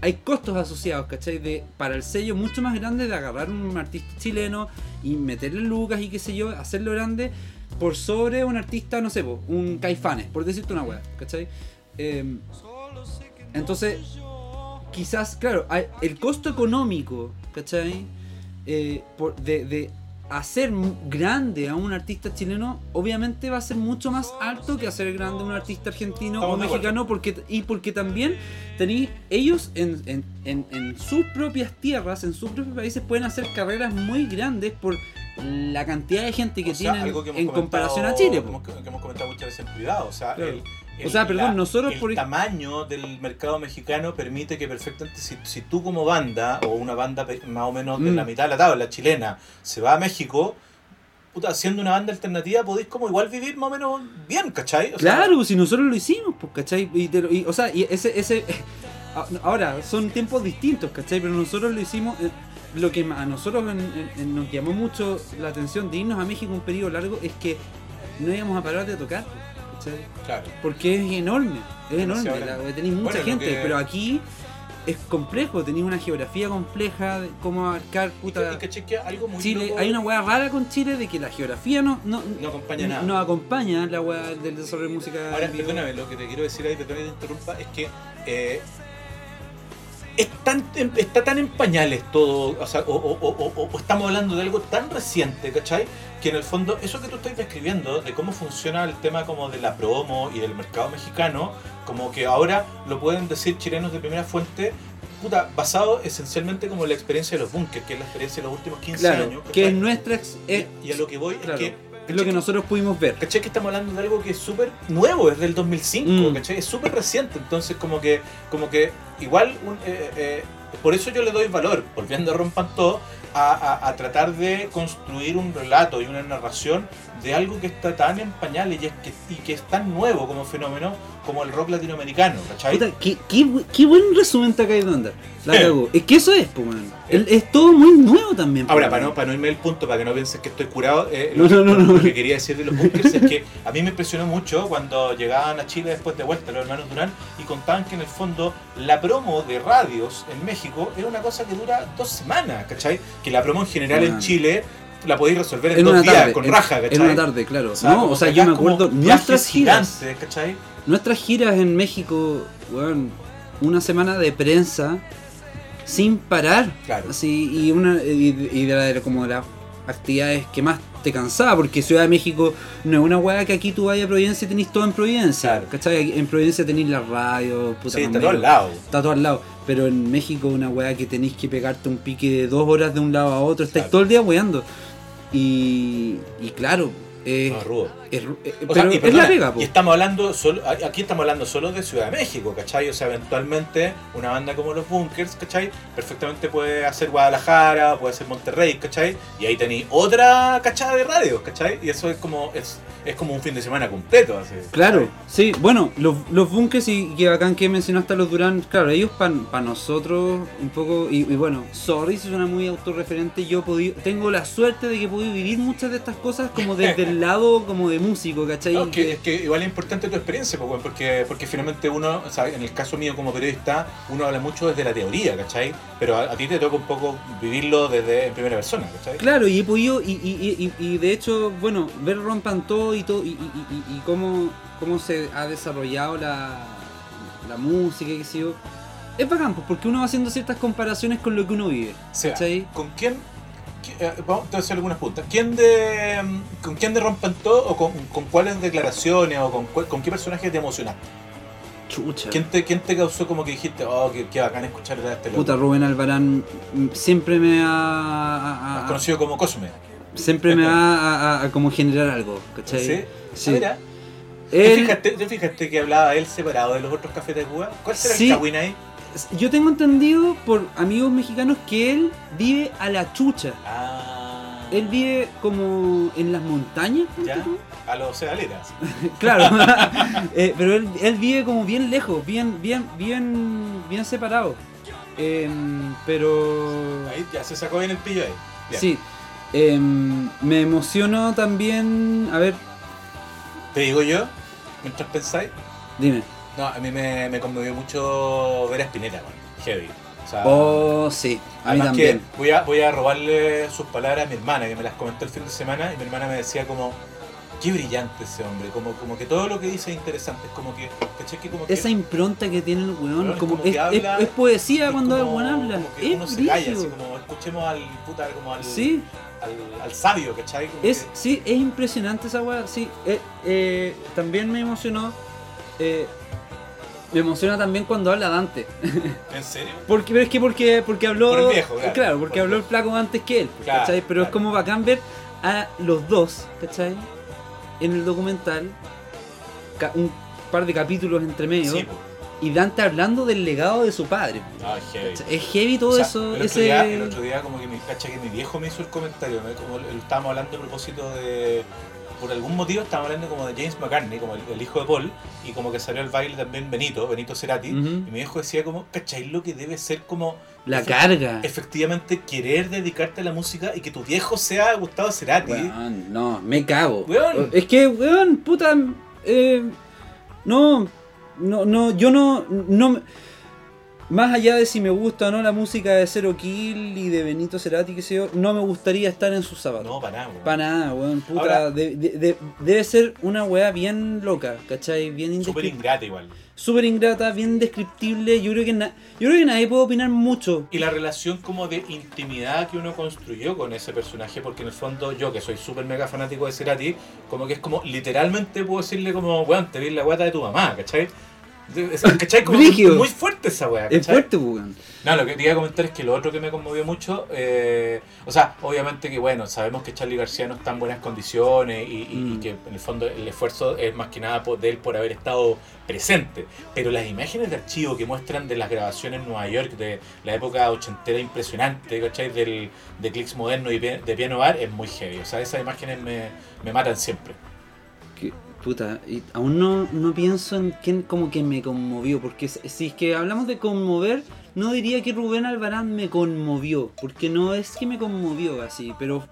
Hay costos asociados, ¿cachai? De, para el sello mucho más grande de agarrar un artista chileno y meterle lucas y qué sé yo, hacerlo grande por sobre un artista, no sé, un caifanes, por decirte una wea, ¿cachai? Em, entonces, quizás, claro, el costo económico, ¿cachai? Eh, de hacer grande a un artista chileno, obviamente va a ser mucho más alto que hacer grande a un artista argentino Estamos o mexicano, porque, y porque también tenéis, ellos en, en- en- en sus propias tierras, en sus propios países, pueden hacer carreras muy grandes por la cantidad de gente que O sea, tienen que en comparación a Chile. hemos- Que, hemos comentado muchas veces en privado. O sea, Claro. el, O sea, perdón, nosotros el por- tamaño del mercado mexicano permite que perfectamente, si, si tú como banda, o una banda más o menos de Mm. la mitad de la tabla chilena, se va a México, puta, siendo una banda alternativa podéis como igual vivir más o menos bien, ¿cachai? O sea, Claro, si nosotros lo hicimos, pues, ¿cachai? Y, te lo- y, o sea, y ese, ese. Ahora, son tiempos distintos, ¿cachai? Pero nosotros lo hicimos. eh, lo que a nosotros en- en- en- nos llamó mucho la atención de irnos a México un periodo largo es que no íbamos a parar de tocar. ¿Cachai? Claro. Porque es enorme, es enorme, la- tenéis mucha Bueno, gente, que- pero aquí es complejo, tenéis una geografía compleja de cómo abarcar Y, puta, que- y que algo muy Chile. loco- Hay una hueá rara con Chile de que la geografía no, no, No acompaña nada. no acompaña la hueá del desarrollo de música. Ahora, perdóname, lo que te quiero decir ahí, perdóname que te interrumpa, es que eh, es tan, em- está tan en pañales todo, o, sea, o, o- o- estamos hablando de algo tan reciente, ¿cachai? Que en el fondo, eso que tú estás describiendo, de cómo funciona el tema como de la promo y del mercado mexicano, como que ahora lo pueden decir chilenos de primera fuente, puta, basado esencialmente como en la experiencia de los bunkers, que es la experiencia de los últimos 15 Claro, años. que es ¿cachai? nuestra. ex- y, y a lo que voy claro, es que... es lo que nosotros pudimos ver. ¿Cachai? Que estamos hablando de algo que es súper nuevo, es del 2005, Mm. ¿cachai? Es súper reciente, entonces como que, como que igual, un- eh, eh, por eso yo le doy valor, volviendo a Rompan Todo, a, a- a tratar de construir un relato y una narración de algo que está tan en pañales y, es que, y que es tan nuevo como fenómeno como el rock latinoamericano, ¿cachai? Puta, qué, qué qué buen resumen te acabas de mandar. La cagó. Es que eso es, pues, man. El- Es todo muy nuevo también. Ahora, para no, para no irme del punto, para que no pienses que estoy curado, eh, No, lo, no, no, lo que quería decir de los bunkers es que a mí me impresionó mucho cuando llegaban a Chile después de vuelta los hermanos Durán y contaban que en el fondo la promo de radios en México era una cosa que dura dos semanas, ¿cachai? Que la promo en general en. Chile la podéis resolver en, en dos una días, tarde. con en, raja, ¿cachai? en una tarde, claro. no, o sea, yo me acuerdo. Nuestras giras. Nuestras giras en México, weón, una semana de prensa sin parar. Claro. Así, y una y, y de, la- de como de las actividades que más te cansaba, porque Ciudad de México no es una weá que aquí tú vayas a Providencia y tenés todo en Providencia. Claro. ¿Cachai? En Providencia tenéis la radio, puta Sí, está todo al lado. Está todo al lado. Pero en México una weá que tenéis que pegarte un pique de dos horas de un lado a otro, estáis Claro. todo el día weando. Y, y claro, eh, No, rudo. Es, eh, O sea, pero y es la pega, po. y estamos hablando solo, aquí estamos hablando solo de Ciudad de México, ¿cachai? O sea, eventualmente una banda como los Bunkers, ¿cachai? Perfectamente puede hacer Guadalajara, puede hacer Monterrey, ¿cachai? Y ahí tenéis otra cachada de radios, ¿cachai? Y eso es como, es, es como un fin de semana completo. Así, Claro, sí, bueno, los, los bunkers y que bacán que mencionaste a los Durán, claro, ellos para nosotros un poco, y, y bueno, sorry si suena muy autorreferente, yo podido- tengo la suerte de que he podido vivir muchas de estas cosas como desde el lado como de músico, ¿cachai? No, es, que, Que- es que igual es importante tu experiencia, pues, porque, porque finalmente uno, o sea, en el caso mío como periodista, uno habla mucho desde la teoría, ¿cachai? Pero a, a ti te toca un poco vivirlo desde en primera persona, ¿cachai? Claro, y he podido, y, y, y, y de hecho, bueno, ver Rompan todo y todo, y, y, cómo, cómo se ha desarrollado la, la música, y qué sé yo, es bacán, pues, porque uno va haciendo ciertas comparaciones con lo que uno vive, O sea, ¿cachai? ¿con quién? Eh, Vamos a hacer algunas puntas. ¿Quién de, mm, ¿Con quién de Rompan Todo o con, con cuáles declaraciones o con, con qué personaje te emocionaste? Chucha. ¿Quién te, ¿Quién te causó como que dijiste, oh, qué, qué bacán escuchar a este loco? Puta, Rubén Albarán mm, siempre me ha. a- conocido como Cosme. siempre me va a, como generar algo, ¿cachai? ¿Sí? Sí. Ah, mira, ¿te, Él- fijaste, te fijaste que hablaba él separado de los otros cafés de Cuba? ¿Cuál será Sí. el Kawin ahí? Yo tengo entendido por amigos mexicanos que él vive a la chucha. Ah. Él vive como en las montañas, ¿Ya? tú. A los sedaleras. claro. Eh, pero él, él vive como bien lejos, bien, bien, bien, bien separado. Em, pero Ahí ya se sacó bien el pillo ahí. Bien. sí. Em, me emocionó también. A ver, Te digo yo, mientras pensáis, dime. No, a mí me, me conmovió mucho ver a Spinetta, man. heavy. O sea, Oh, sí, a mí también. que voy a, voy a robarle sus palabras a mi hermana, que me las comentó el fin de semana, y mi hermana me decía como, qué brillante ese hombre, como, como que todo lo que dice es interesante, es como que, ¿cachai? Que como que Esa impronta que tiene el weón, es como, como que es, habla- es- es poesía es cuando el weón habla. como que uno Es se calla, así como escuchemos al puta, como al, Sí, al, al sabio, ¿cachai? Es, que- sí, es impresionante esa weá. Sí, Eh, eh, también me emocionó. eh, me emociona también cuando habla Dante. ¿En serio? Porque, pero es que porque, porque habló. Por el viejo, claro. porque Por el habló el flaco antes que él. Claro, ¿cachai? Pero es claro. como bacán ver a los dos, ¿cachai? En el documental. un par de capítulos entre medio. Sí, y Dante hablando del legado de su padre. No, es heavy. Es heavy todo O sea, eso. el, otro ese... día, el otro día como que mi, cacha que mi viejo me hizo el comentario, ¿no? como estábamos hablando a propósito de... Por algún motivo estábamos hablando como de James McCartney, como el, el hijo de Paul, y como que salió al baile también Benito, Benito Cerati, y mi viejo decía como, ¿cachai lo que debe ser como... La carga. Efectivamente querer dedicarte a la música y que tu viejo sea Gustavo Cerati. Weón, no, me cago. Weón. Es que, weón, puta. eh, no, no, no, yo no, no. Más allá de si me gusta o no la música de Zero Kill y de Benito Cerati, que sé yo, no me gustaría estar en sus zapatos. No, para nada, weón. Para nada, weón, puta. Ahora- de- de- de- debe ser una weá bien loca, ¿cachai? Bien Súper ingrata igual. Súper ingrata, bien descriptible. Yo creo que na- yo creo que nadie puede opinar mucho. Y la relación como de intimidad que uno construyó con ese personaje, porque en el fondo yo, que soy súper mega fanático de Cerati, como que es como, literalmente puedo decirle como, weón, te vi la guata de tu mamá, ¿cachai? Es- ¿Cachai? Como muy fuerte esa weá, Es fuerte, pues, weón. No, lo que te iba a comentar es que lo otro que me conmovió mucho, eh, o sea, obviamente que bueno, sabemos que Charlie García no está en buenas condiciones y, y- y Mm. que en el fondo el esfuerzo es más que nada por- de él por haber estado presente. Pero las imágenes de archivo que muestran de las grabaciones en Nueva York de la época ochentera impresionante, ¿cachai? Del, de clics modernos y de piano bar es muy heavy. O sea, esas imágenes me, me matan siempre. Que, puta, y aún no, no pienso en quién como que me conmovió, porque si es que hablamos de conmover, no diría que Rubén Albarán me conmovió, porque no es que me conmovió así, pero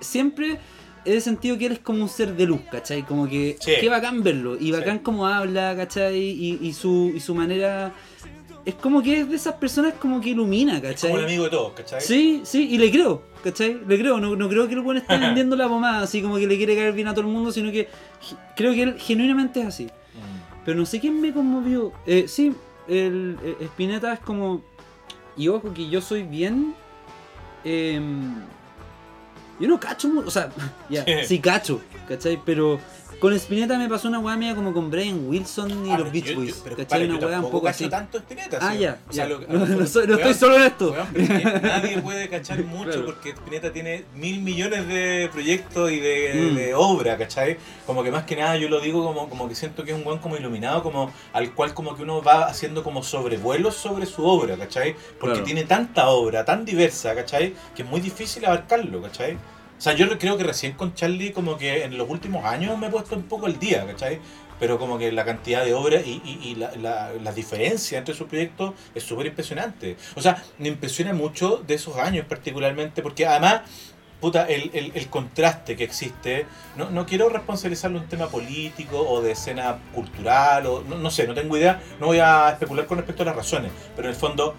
siempre he sentido que él es como un ser de luz, ¿cachai? Como que, Sí. qué bacán verlo, y bacán Sí. como habla, ¿cachai? Y, y su, y su manera... Es como que es de esas personas como que ilumina, Es ¿cachai? como el amigo de todos, ¿cachai? Sí, sí, y le creo, ¿cachai? Le creo, no, no creo que el buen esté vendiendo la pomada, así como que le quiere caer bien a todo el mundo, sino que creo que él genuinamente es así. Mm. Pero no sé quién me conmovió. Eh, sí, el, el Spinetta es como. Y ojo que yo soy bien. em, yo no cacho mucho, o sea, ya, sí cacho, ¿cachai? Pero con Spinetta me pasó una weá media como con Brian Wilson y Ah, los Beach yo- yo- Boys, pero, ¿cachai? Una yo weá un poco así. tanto Spinetta, Ah, sí. ya, O sea, ya. lo no, no soy- no weón, estoy solo en esto. Weón, nadie puede cachar mucho Claro. porque Spinetta tiene mil millones de proyectos y de, Mm. de obra, ¿cachai? Como que más que nada yo lo digo como, como que siento que es un buen como iluminado, como al cual como que uno va haciendo como sobrevuelos sobre su obra, ¿cachai? Porque Claro. tiene tanta obra, tan diversa, ¿cachai? Que es muy difícil abarcarlo, ¿cachai? O sea, yo creo que recién con Charlie como que en los últimos años me he puesto un poco al día, ¿cachai? Pero como que la cantidad de obras y, y, y la, la, las diferencias entre sus proyectos es súper impresionante. O sea, me impresiona mucho de esos años particularmente porque además, puta, el, el, el contraste que existe, no, no quiero responsabilizarlo un tema político o de escena cultural, o no, no sé, no tengo idea, no voy a especular con respecto a las razones, pero en el fondo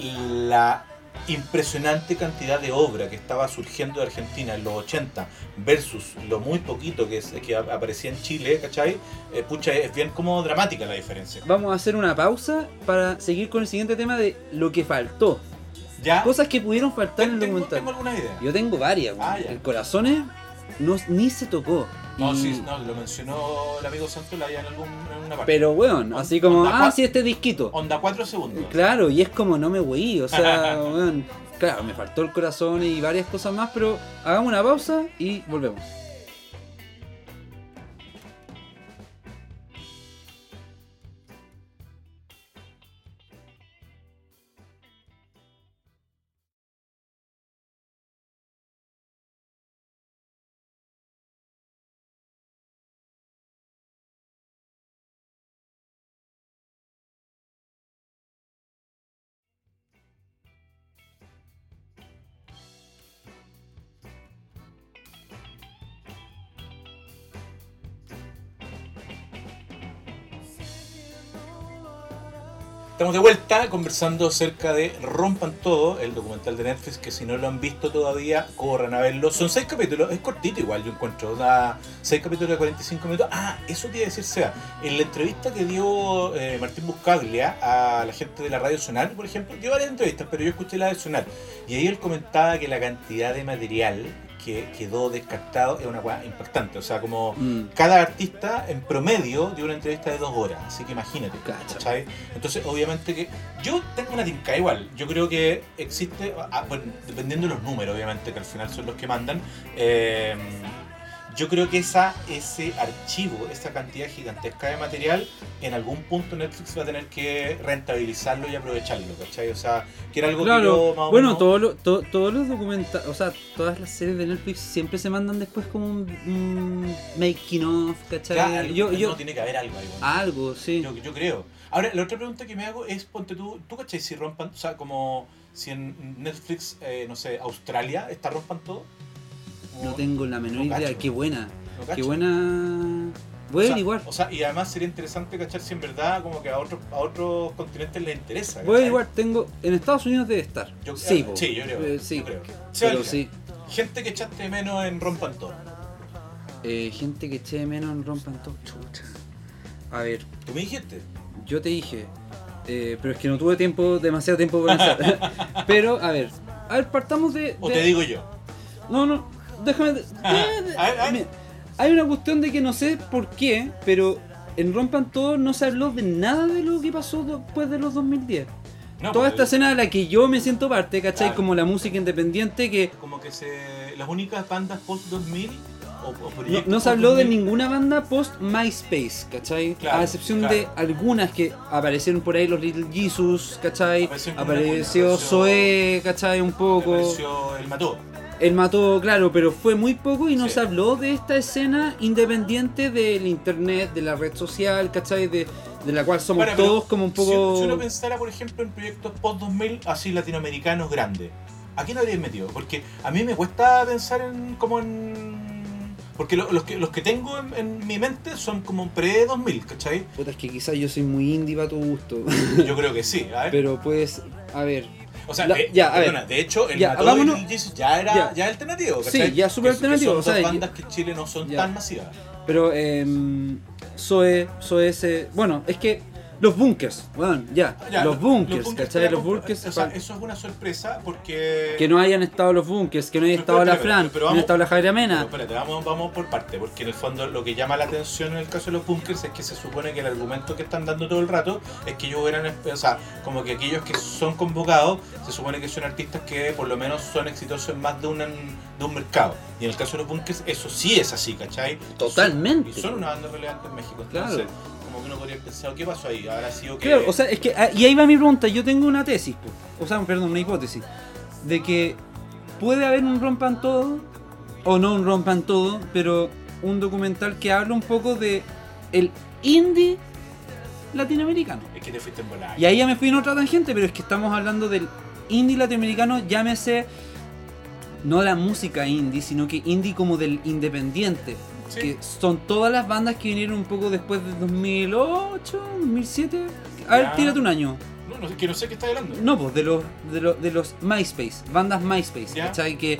la impresionante cantidad de obra que estaba surgiendo de Argentina en los 80 versus lo muy poquito que, es- que ap- aparecía en Chile, ¿cachai? Eh, pucha, es bien como dramática la diferencia. Vamos a hacer una pausa para seguir con el siguiente tema de lo que faltó. ¿Ya? Cosas que pudieron faltar en el documental. tengo alguna idea. Yo tengo varias. Ah, el corazones no, ni se tocó. No, Y- sí, no, lo mencionó el amigo Santolaya en, algún, en una parte. Pero weón, On- así como, ah, sí, este disquito. Onda 4 segundos. Claro, y es como no me weí, o sea, weón. Claro, me faltó el corazón y varias cosas más, pero hagamos una pausa y volvemos. Estamos de vuelta conversando acerca de Rompan Todo, el documental de Netflix que si no lo han visto todavía, corran a verlo. Son seis capítulos, es cortito igual, yo encuentro. Da seis capítulos de 45 minutos. Ah, eso te iba a decir, Sea. En la entrevista que dio eh, Martín Buscaglia a la gente de la radio Sonar, por ejemplo, dio varias entrevistas, pero yo escuché la de Sonar. Y ahí él comentaba que la cantidad de material que quedó descartado es una cosa impactante. O sea, como Mm, cada artista en promedio dio una entrevista de dos horas, así que imagínate, Cacha. ¿cachai? Entonces, obviamente que yo tengo una tinca igual, yo creo que existe, ah, bueno, dependiendo de los números, obviamente, que al final son los que mandan, eh, yo creo que esa, ese archivo, esa cantidad gigantesca de material, en algún punto Netflix va a tener que rentabilizarlo y aprovecharlo, ¿cachai? O sea, que era algo que yo más bueno, menos- todo lo- to- todos los documentales, o sea, todas las series de Netflix siempre se mandan después como un, un making of, ¿cachai? Claro, yo, no, yo, tiene que haber algo ahí, bueno. algo, sí. Yo, yo creo. Ahora, la otra pregunta que me hago es, ponte tú, ¿tú cachai si rompan, o sea, como si en Netflix, eh, no sé, Australia, está rompan todo? No O- tengo la menor no idea, qué buena, no qué buena... Voy o a sea, averiguar, O sea, y además sería interesante cachar si en verdad como que a otros a otros continentes les interesa. voy a averiguar, tengo, en Estados Unidos debe estar, Yo- sí, ah, sí, yo creo. Eh, sí, yo creo. pero sí. Gente que echaste menos en Rompan Todo. Eh, gente que eche de menos en rompan todo, chucha. A ver, Tú me dijiste. Yo te dije, eh, pero es que no tuve tiempo, demasiado tiempo para pensar. pero, a ver, a ver, partamos de. O te digo yo. No, no, déjame. de- de- A ver, a ver. hay una cuestión de que no sé por qué, pero en Rompan Todo no se habló de nada de lo que pasó después de los 2010. No, Toda porque esta escena de la que yo me siento parte, ¿cachai? Claro. Como la música independiente que. Como que se. Las únicas bandas post 2000 o, o No, proyectos no se post habló de 2000, ninguna banda post MySpace, ¿cachai? Claro, a excepción claro. de algunas que aparecieron por ahí, los Little Jesus, ¿cachai? Apareció Apareció apareció- Zoé, ¿cachai? Un poco. pareció el mató. Él mató, claro, pero fue muy poco y no Sí. se habló de esta escena independiente del internet, de la red social, ¿cachai? De, de la cual somos todos como un Si- poco... Si, uno pensara, por ejemplo, en proyectos post 2000 así latinoamericanos grandes, ¿a quién habríais metido? Porque a mí me cuesta pensar en como en. Porque lo- los, que, los que tengo en, en mi mente son como pre 2000, ¿cachai? Puta, es que quizás yo soy muy indie para tu gusto. Yo creo que sí, a ver. pero pues, a ver... o sea, la- de, ya, a ver. perdona, de hecho, el Ya, Mató vámonos- y ya era ya. ya. alternativo, ¿cachai? Sí, ya súper Que- que alternativo, Son o sea, dos bandas que en Chile no son tan masivas. Pero, eh, Zoe, Zoe ese... Bueno, es que los bunkers, bueno, ya, Ya, los bunkers, ¿cachai? pero- Los bunkers... O sea, eso es una sorpresa porque. que no hayan estado los bunkers, que no haya estado la Fran, pero no haya estado la Javier Amena. espérate, vamos, vamos por parte, porque en el fondo lo que llama la atención en el caso de los bunkers es que se supone que el argumento que están dando todo el rato es que ellos eran, o sea, como que aquellos que son convocados, se supone que son artistas que por lo menos son exitosos en más de un, de un mercado. Y en el caso de los bunkers, eso sí es así, ¿cachai? Totalmente. Y son una banda relevante en México, Claro. Como que uno podría pensar, ¿qué pasó ahí? Ahora sí o qué. Claro, o sea, es que, ah, y ahí va mi pregunta, yo tengo una tesis, o sea, perdón, una hipótesis, de que puede haber un rompan todo, o no un rompan todo, pero un documental que habla un poco de el indie latinoamericano. es que te fuiste en volar. Y ahí ya me fui en otra tangente, pero es que estamos hablando del indie latinoamericano, llámese no la música indie, sino que indie como del independiente. Sí. Que son todas las bandas que vinieron un poco después de 2008, 2007. A ver, Ya. tírate un año. No, no, que no sé qué estás hablando. No, pues de los, de los, de los MySpace, bandas MySpace, Ya. ¿cachai? Que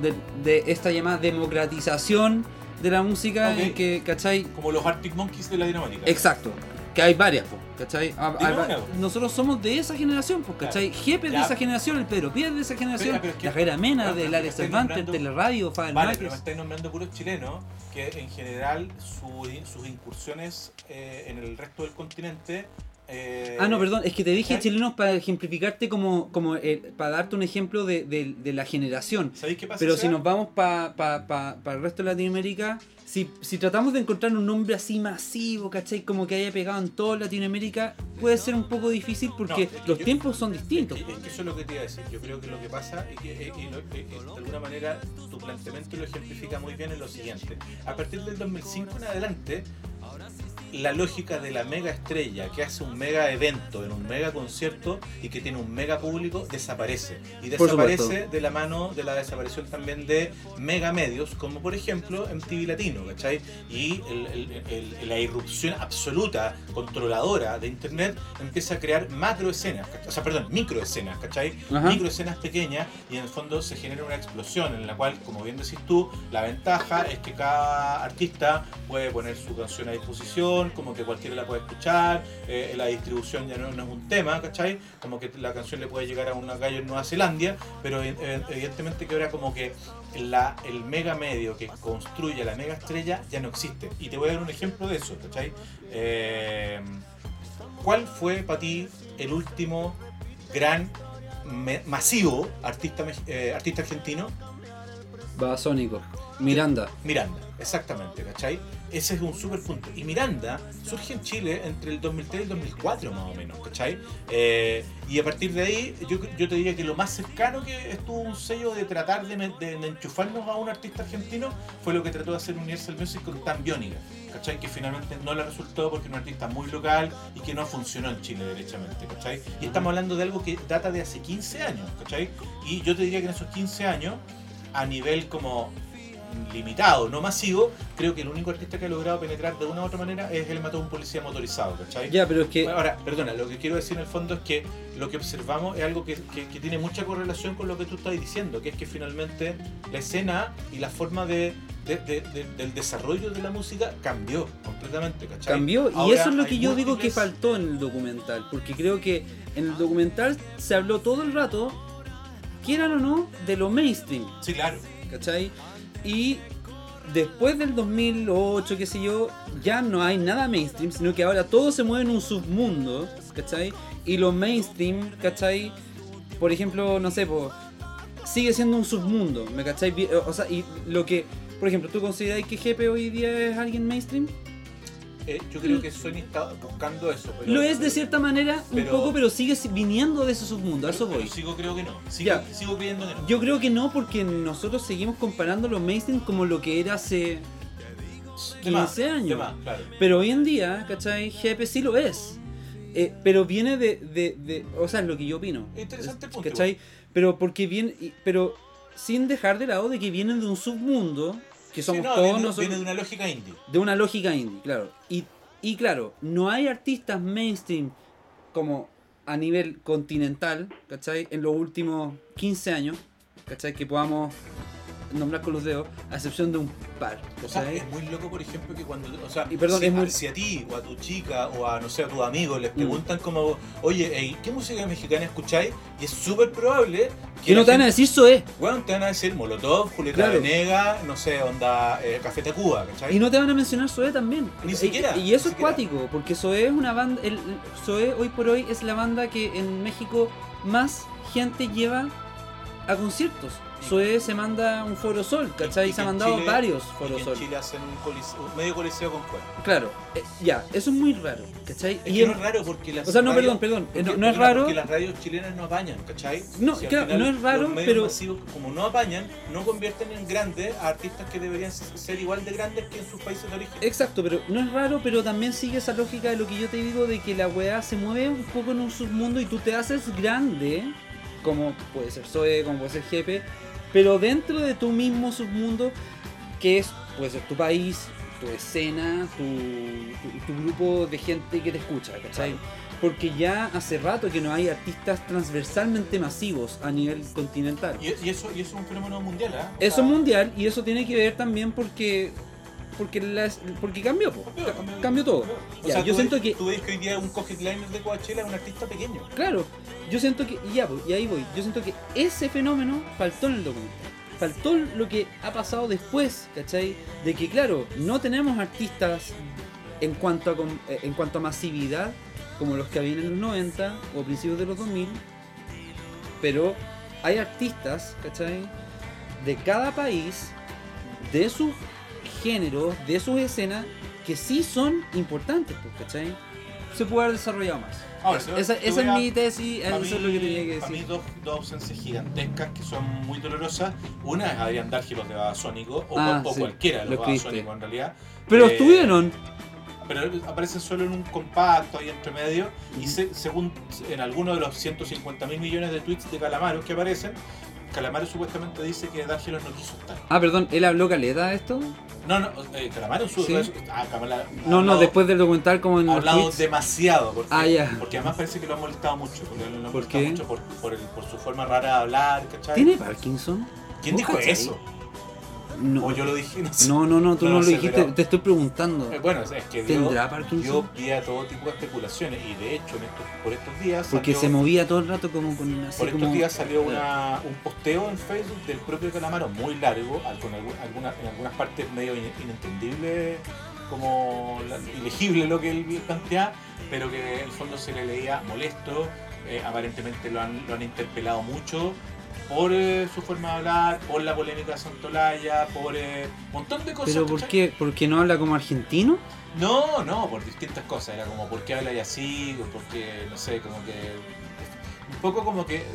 de, de esta llamada democratización de la música, Ok. en que, ¿cachai? Como los Arctic Monkeys de Latinoamérica. Exacto. Que hay varias, po, ¿cachai? Ah, hay va- po. Nosotros somos de esa generación, pues, ¿cachai? Jepe de esa generación, el Pedro Piedra de esa generación, Pero- pero es que- la Jaira Mena, pero- de pero Lares me estáis Cervantes, Teleradio, Faber Vale, Márquez. pero me estáis nombrando puros chilenos que en general su- sus incursiones eh, en el resto del continente. Eh, Ah, no, perdón, es que te dije ¿cachai? chilenos para ejemplificarte como, como eh, para darte un ejemplo de, de- de la generación. ¿Sabéis qué pasa? Pero si nos vamos para pa, pa- pa el resto de Latinoamérica, si, si tratamos de encontrar un nombre así masivo, ¿cachai? Como que haya pegado en toda Latinoamérica, puede ser un poco difícil porque No, es que los yo- tiempos son Es distintos. que, es que eso es lo que te iba a decir. Yo creo que lo que pasa es que lo- eh, eh, de alguna manera tu planteamiento lo ejemplifica muy bien en lo siguiente. A partir del 2005 en adelante, la lógica de la mega estrella que hace un mega evento en un mega concierto y que tiene un mega público desaparece. Y desaparece de la mano de la desaparición también de mega medios, como por ejemplo MTV Latino, ¿cachai? Y el- el- el- la irrupción absoluta, controladora de Internet empieza a crear macro escenas, o sea, perdón, micro escenas, ¿cachai? Ajá. Micro escenas pequeñas y en el fondo se genera una explosión en la cual, como bien decís tú, la ventaja es que cada artista puede poner su canción a disposición, como que cualquiera la puede escuchar, eh, la distribución ya no, no es un tema, ¿cachai? Como que la canción le puede llegar a una calle en Nueva Zelanda, pero eh, evidentemente que ahora como que la, el mega medio que construye la mega estrella ya no existe. Y te voy a dar un ejemplo de eso, ¿cachai? Eh, ¿Cuál fue para ti el último gran, me- masivo artista, eh, artista argentino? Babasónico. Miranda. Miranda. Exactamente, ¿cachai? Ese es un super punto. Y Miranda surge en Chile entre el 2003 y el 2004 más o menos, ¿cachai? Eh, y a partir de ahí, yo, yo te diría que lo más cercano que estuvo un sello de tratar de, enchufarnos a un artista argentino fue lo que trató de hacer Universal Music con Tan Biónica, ¿cachai? Que finalmente no le resultó porque es un artista muy local y que no funcionó en Chile derechamente, ¿cachai? Y estamos hablando de algo que data de hace 15 años, ¿cachai? Y yo te diría que en esos 15 años, a nivel como limitado, no masivo, creo que el único artista que ha logrado penetrar de una u otra manera es el mató a un policía motorizado, ¿cachai? Ya, pero es que. Ahora, perdona, lo que quiero decir en el fondo es que lo que observamos es algo que, que- que tiene mucha correlación con lo que tú estás diciendo, que es que finalmente la escena y la forma de, de- de- de- del desarrollo de la música cambió completamente, ¿cachai? Cambió y Ahora eso es lo que yo digo que múltiples- faltó en el documental, porque creo que en el documental se habló todo el rato, quieran o no, de lo mainstream, Sí, claro. ¿cachai? Y después del 2008, qué sé yo, ya no hay nada mainstream, sino que ahora todo se mueve en un submundo, ¿cachai? Y lo mainstream, ¿cachai? Por ejemplo, no sé, po, sigue siendo un submundo, ¿me cachai? O sea, y lo que, por ejemplo, ¿tú consideras que Jepe hoy día es alguien mainstream? Eh, yo creo que Sony está buscando eso. Pero, Lo es de cierta manera un poco, pero sigue si- viniendo de ese submundo, a eso voy. sigo creo que no. Sigo, Ya. sigo creyendo que no. Yo creo que no, porque nosotros seguimos comparando lo mainstream como lo que era hace De más, 15 años. de más, claro. Pero hoy en día, ¿cachai? GP sí lo es. Eh, pero viene de, de, de- O sea, es lo que yo opino. Interesante punto, ¿Cachai? Pero porque viene. Pero sin dejar de lado de que vienen de un submundo, que somos Sí, no, todos viene, nosotros. viene de una lógica indie. de una lógica indie, claro. Y, y claro, no hay artistas mainstream como a nivel continental, ¿cachai? En los últimos 15 años, ¿cachai? Que podamos nombrar con los dedos, a excepción de un par, O sea, es muy loco, por ejemplo, que cuando. O sea, Y perdón, si, es muy- si a ti o a tu chica o a, no sé, a tus amigos les Mm. preguntan como, oye, ey, ¿qué música mexicana escucháis? Y es súper probable Que no te van a decir Zoé. Bueno, te van a decir Molotov, Julieta Claro. Venegas, no sé, onda eh, Café Tacuba, ¿cachai? Y no te van a mencionar Zoé también. Ni siquiera, Y, eso es siquiera. cuático, porque Zoé es una banda. El, Zoé hoy por hoy es la banda que en México más gente lleva a conciertos. Zoé se manda un Foro Sol, ¿cachai? Y Y se ha mandado Chile- varios y Foro que Sol. en Chile hacen un, coliseo- un medio coliseo con cuerda. Claro, eh, ya, eso es muy raro, ¿cachai? Es Y que en- no es raro porque las o sea, no, radios- perdón, perdón, porque- no, no es raro. Porque las radios chilenas no apañan, ¿cachai? No, al claro, final no es raro, los medios pero- masivos, como no apañan, no convierten en grandes a artistas que deberían ser igual de grandes que en sus países de origen. Exacto, pero no es raro, pero también sigue esa lógica de lo que yo te digo de que la weá se mueve un poco en un submundo y tú te haces grande, como puede ser Zoe, como puede ser Jepe, pero dentro de tu mismo submundo, que es, puede ser tu país, tu escena, tu, tu- tu grupo de gente que te escucha, ¿cachai? Porque ya hace rato que no hay artistas transversalmente masivos a nivel continental. Y, y eso, y eso es un fenómeno mundial, ¿ah? O Eso es mundial y eso tiene que ver también porque porque las, porque cambió, po. cambió, Ca- cambió, cambió todo. O Ya, sea, yo tú siento ves- que Tú ves que hoy día un co-headliner de Coachella es un artista pequeño. claro, yo siento que y ya, po, y ahí voy. Yo siento que ese fenómeno faltó en el documental. Faltó lo que ha pasado después, ¿cachai? De que claro, no tenemos artistas en cuanto a eh, en cuanto a masividad como los que habían en los 90 o principios de los 2000, pero hay artistas, ¿cachai? De cada país, de sus géneros, de sus escenas, que sí son importantes, pues, ¿cachai? Se puede haber desarrollado más. Ahora, esa es a- mi tesis, eso mí, es lo que tenía que para mí dos, dos ausencias gigantescas que son muy dolorosas. Una es Adrián Dárgelos de Babasónico, o, Ah, o sí, cualquiera de lo los. Babasónicos en realidad. Pero Eh, estuvieron. Pero aparecen solo en un compacto ahí entre medio. Y se- según en alguno de los 150 mil millones de tweets de Calamaros que aparecen, Calamaro supuestamente dice que Dárgelos no quiso estar. Ah, perdón, ¿él habló caleta de esto? No, no, eh, Calamaro en su Sí. ah, ha No, no, después del documental como en ha hablado tweets. demasiado porque, Ah, ya. porque además parece que lo ha molestado mucho porque lo ha ¿Por molestado qué? mucho por, por, el- por su forma rara de hablar ¿cachai? ¿Tiene Parkinson? ¿quién ¿Vos dijo cachai? eso? No. o yo lo dije no sé. No, no, no, tú No no, lo sé, dijiste, pero- te estoy preguntando. Eh, bueno es que ¿Tendrá dio pie a todo tipo de especulaciones y de hecho en estos, por estos días Porque salió- se movía todo el rato como con así por estos como- días salió una, un posteo en Facebook del propio Calamaro muy largo, con algu- alguna- en algunas partes medio in- inentendible, como la- ilegible lo que él plantea, pero que en el fondo se le leía molesto, eh, aparentemente lo han, lo han interpelado mucho por eh, su forma de hablar, por la polémica de Santolaya, por eh, un montón de cosas. ¿Pero por ¿cachai? qué? ¿Porque no habla como argentino? No, no, por distintas cosas. Era como, ¿por qué habla y así? Porque, no sé, como que. Un poco como que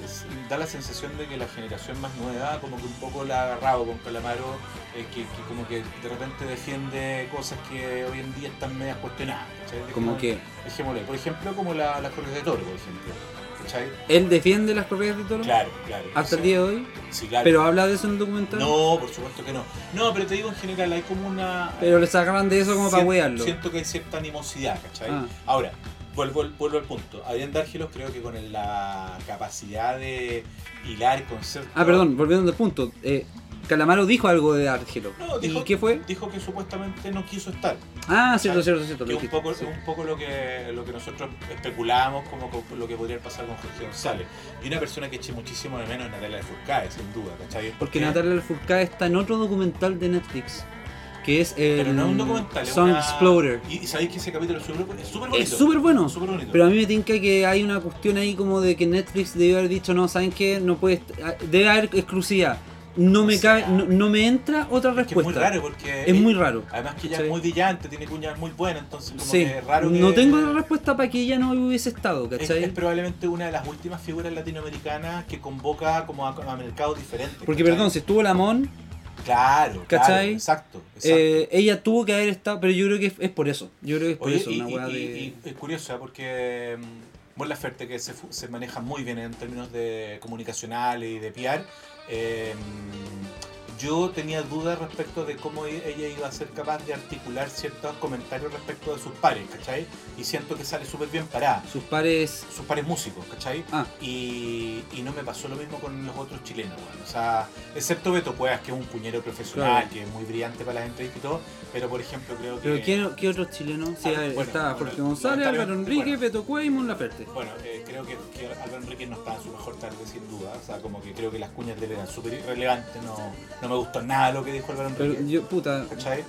da la sensación de que la generación más nueva, como que un poco la ha agarrado con Calamaro, eh, que, que como que de repente defiende cosas que hoy en día están medias cuestionadas. Como que Dejémosle, por ejemplo, como la, las corridas de toro, por ejemplo. ¿Cachai? él defiende las corridas de toro Claro, claro. hasta el Sí, día de hoy. Sí, claro. Pero habla de eso en el documental. No, por supuesto que no. No, pero te digo en general, hay como una. Pero le sacaban de eso como para Sien- wearlo. Siento que hay cierta animosidad, ¿cachai? Ah. Ahora, vuelvo, vuelvo al punto. Adrián Dárgelos creo que con el- la capacidad de hilar conceptos. Ah, perdón, volviendo al punto. Eh, Calamaro dijo algo de Argelo. No, ¿Y dijo- qué fue? Dijo que supuestamente no quiso estar. Ah, cierto, cierto, cierto. Que un poco, sí. un poco lo que lo que nosotros especulábamos como lo que podría pasar con Jorge González. Y una persona que eché muchísimo de menos es Natalia Lafourcade, sin duda, ¿cachai? Porque ¿Qué? Natalia Lafourcade está en otro documental de Netflix. Que es el Pero no es un documental, Song una- Exploder. Y, y sabéis que ese capítulo es súper es súper bonito. Es súper bueno. Súper bonito. Pero a mí me tinca que hay una cuestión ahí como de que Netflix debió haber dicho, no, ¿saben qué? No puede, debe haber exclusividad. No me O sea, cabe, no, no me entra otra que es respuesta. muy raro porque Es muy raro. Además que ella Sí. es muy brillante, tiene cuñas muy buenas, entonces como Sí, que es raro que... no tengo la respuesta para que ella no hubiese estado, es, ¿cachai? es probablemente una de las últimas figuras latinoamericanas que convoca como a, a mercados diferentes. Porque, ¿cachai? perdón, si estuvo Lamón, Claro, ¿cachai? claro, exacto, exacto. eh, ella tuvo que haber estado, pero yo creo que es, es por eso. Yo creo que es por Oye, eso, y, una y- y- de. y es curioso ¿eh? porque mm, Laferte, que se, se maneja muy bien en términos de comunicacionales y de PR, eh, yo tenía dudas respecto de cómo ella iba a ser capaz de articular ciertos comentarios respecto de sus pares, ¿cachai? Y siento que sale súper bien parada. Sus pares. Sus pares músicos, ¿cachai? Ah, Y, y no me pasó lo mismo con los otros chilenos. O sea, excepto Beto Cuevas, que es un puñero profesional, Claro. que es muy brillante para las entrevistas y todo, pero por ejemplo creo que... pero ¿qué, qué otros chilenos? Sí, Ah, bueno, está bueno, Jorge González, Álvaro Enrique, bueno. Beto Cuey y Mon Laferte. Bueno, eh, creo que, que Álvaro Enrique no está en su mejor tarde, sin duda. O sea, como que creo que las cuñas de él eran súper irrelevantes. No, no me gustó nada lo que dijo Álvaro Enrique. Pero yo, puta, ¿Cachai?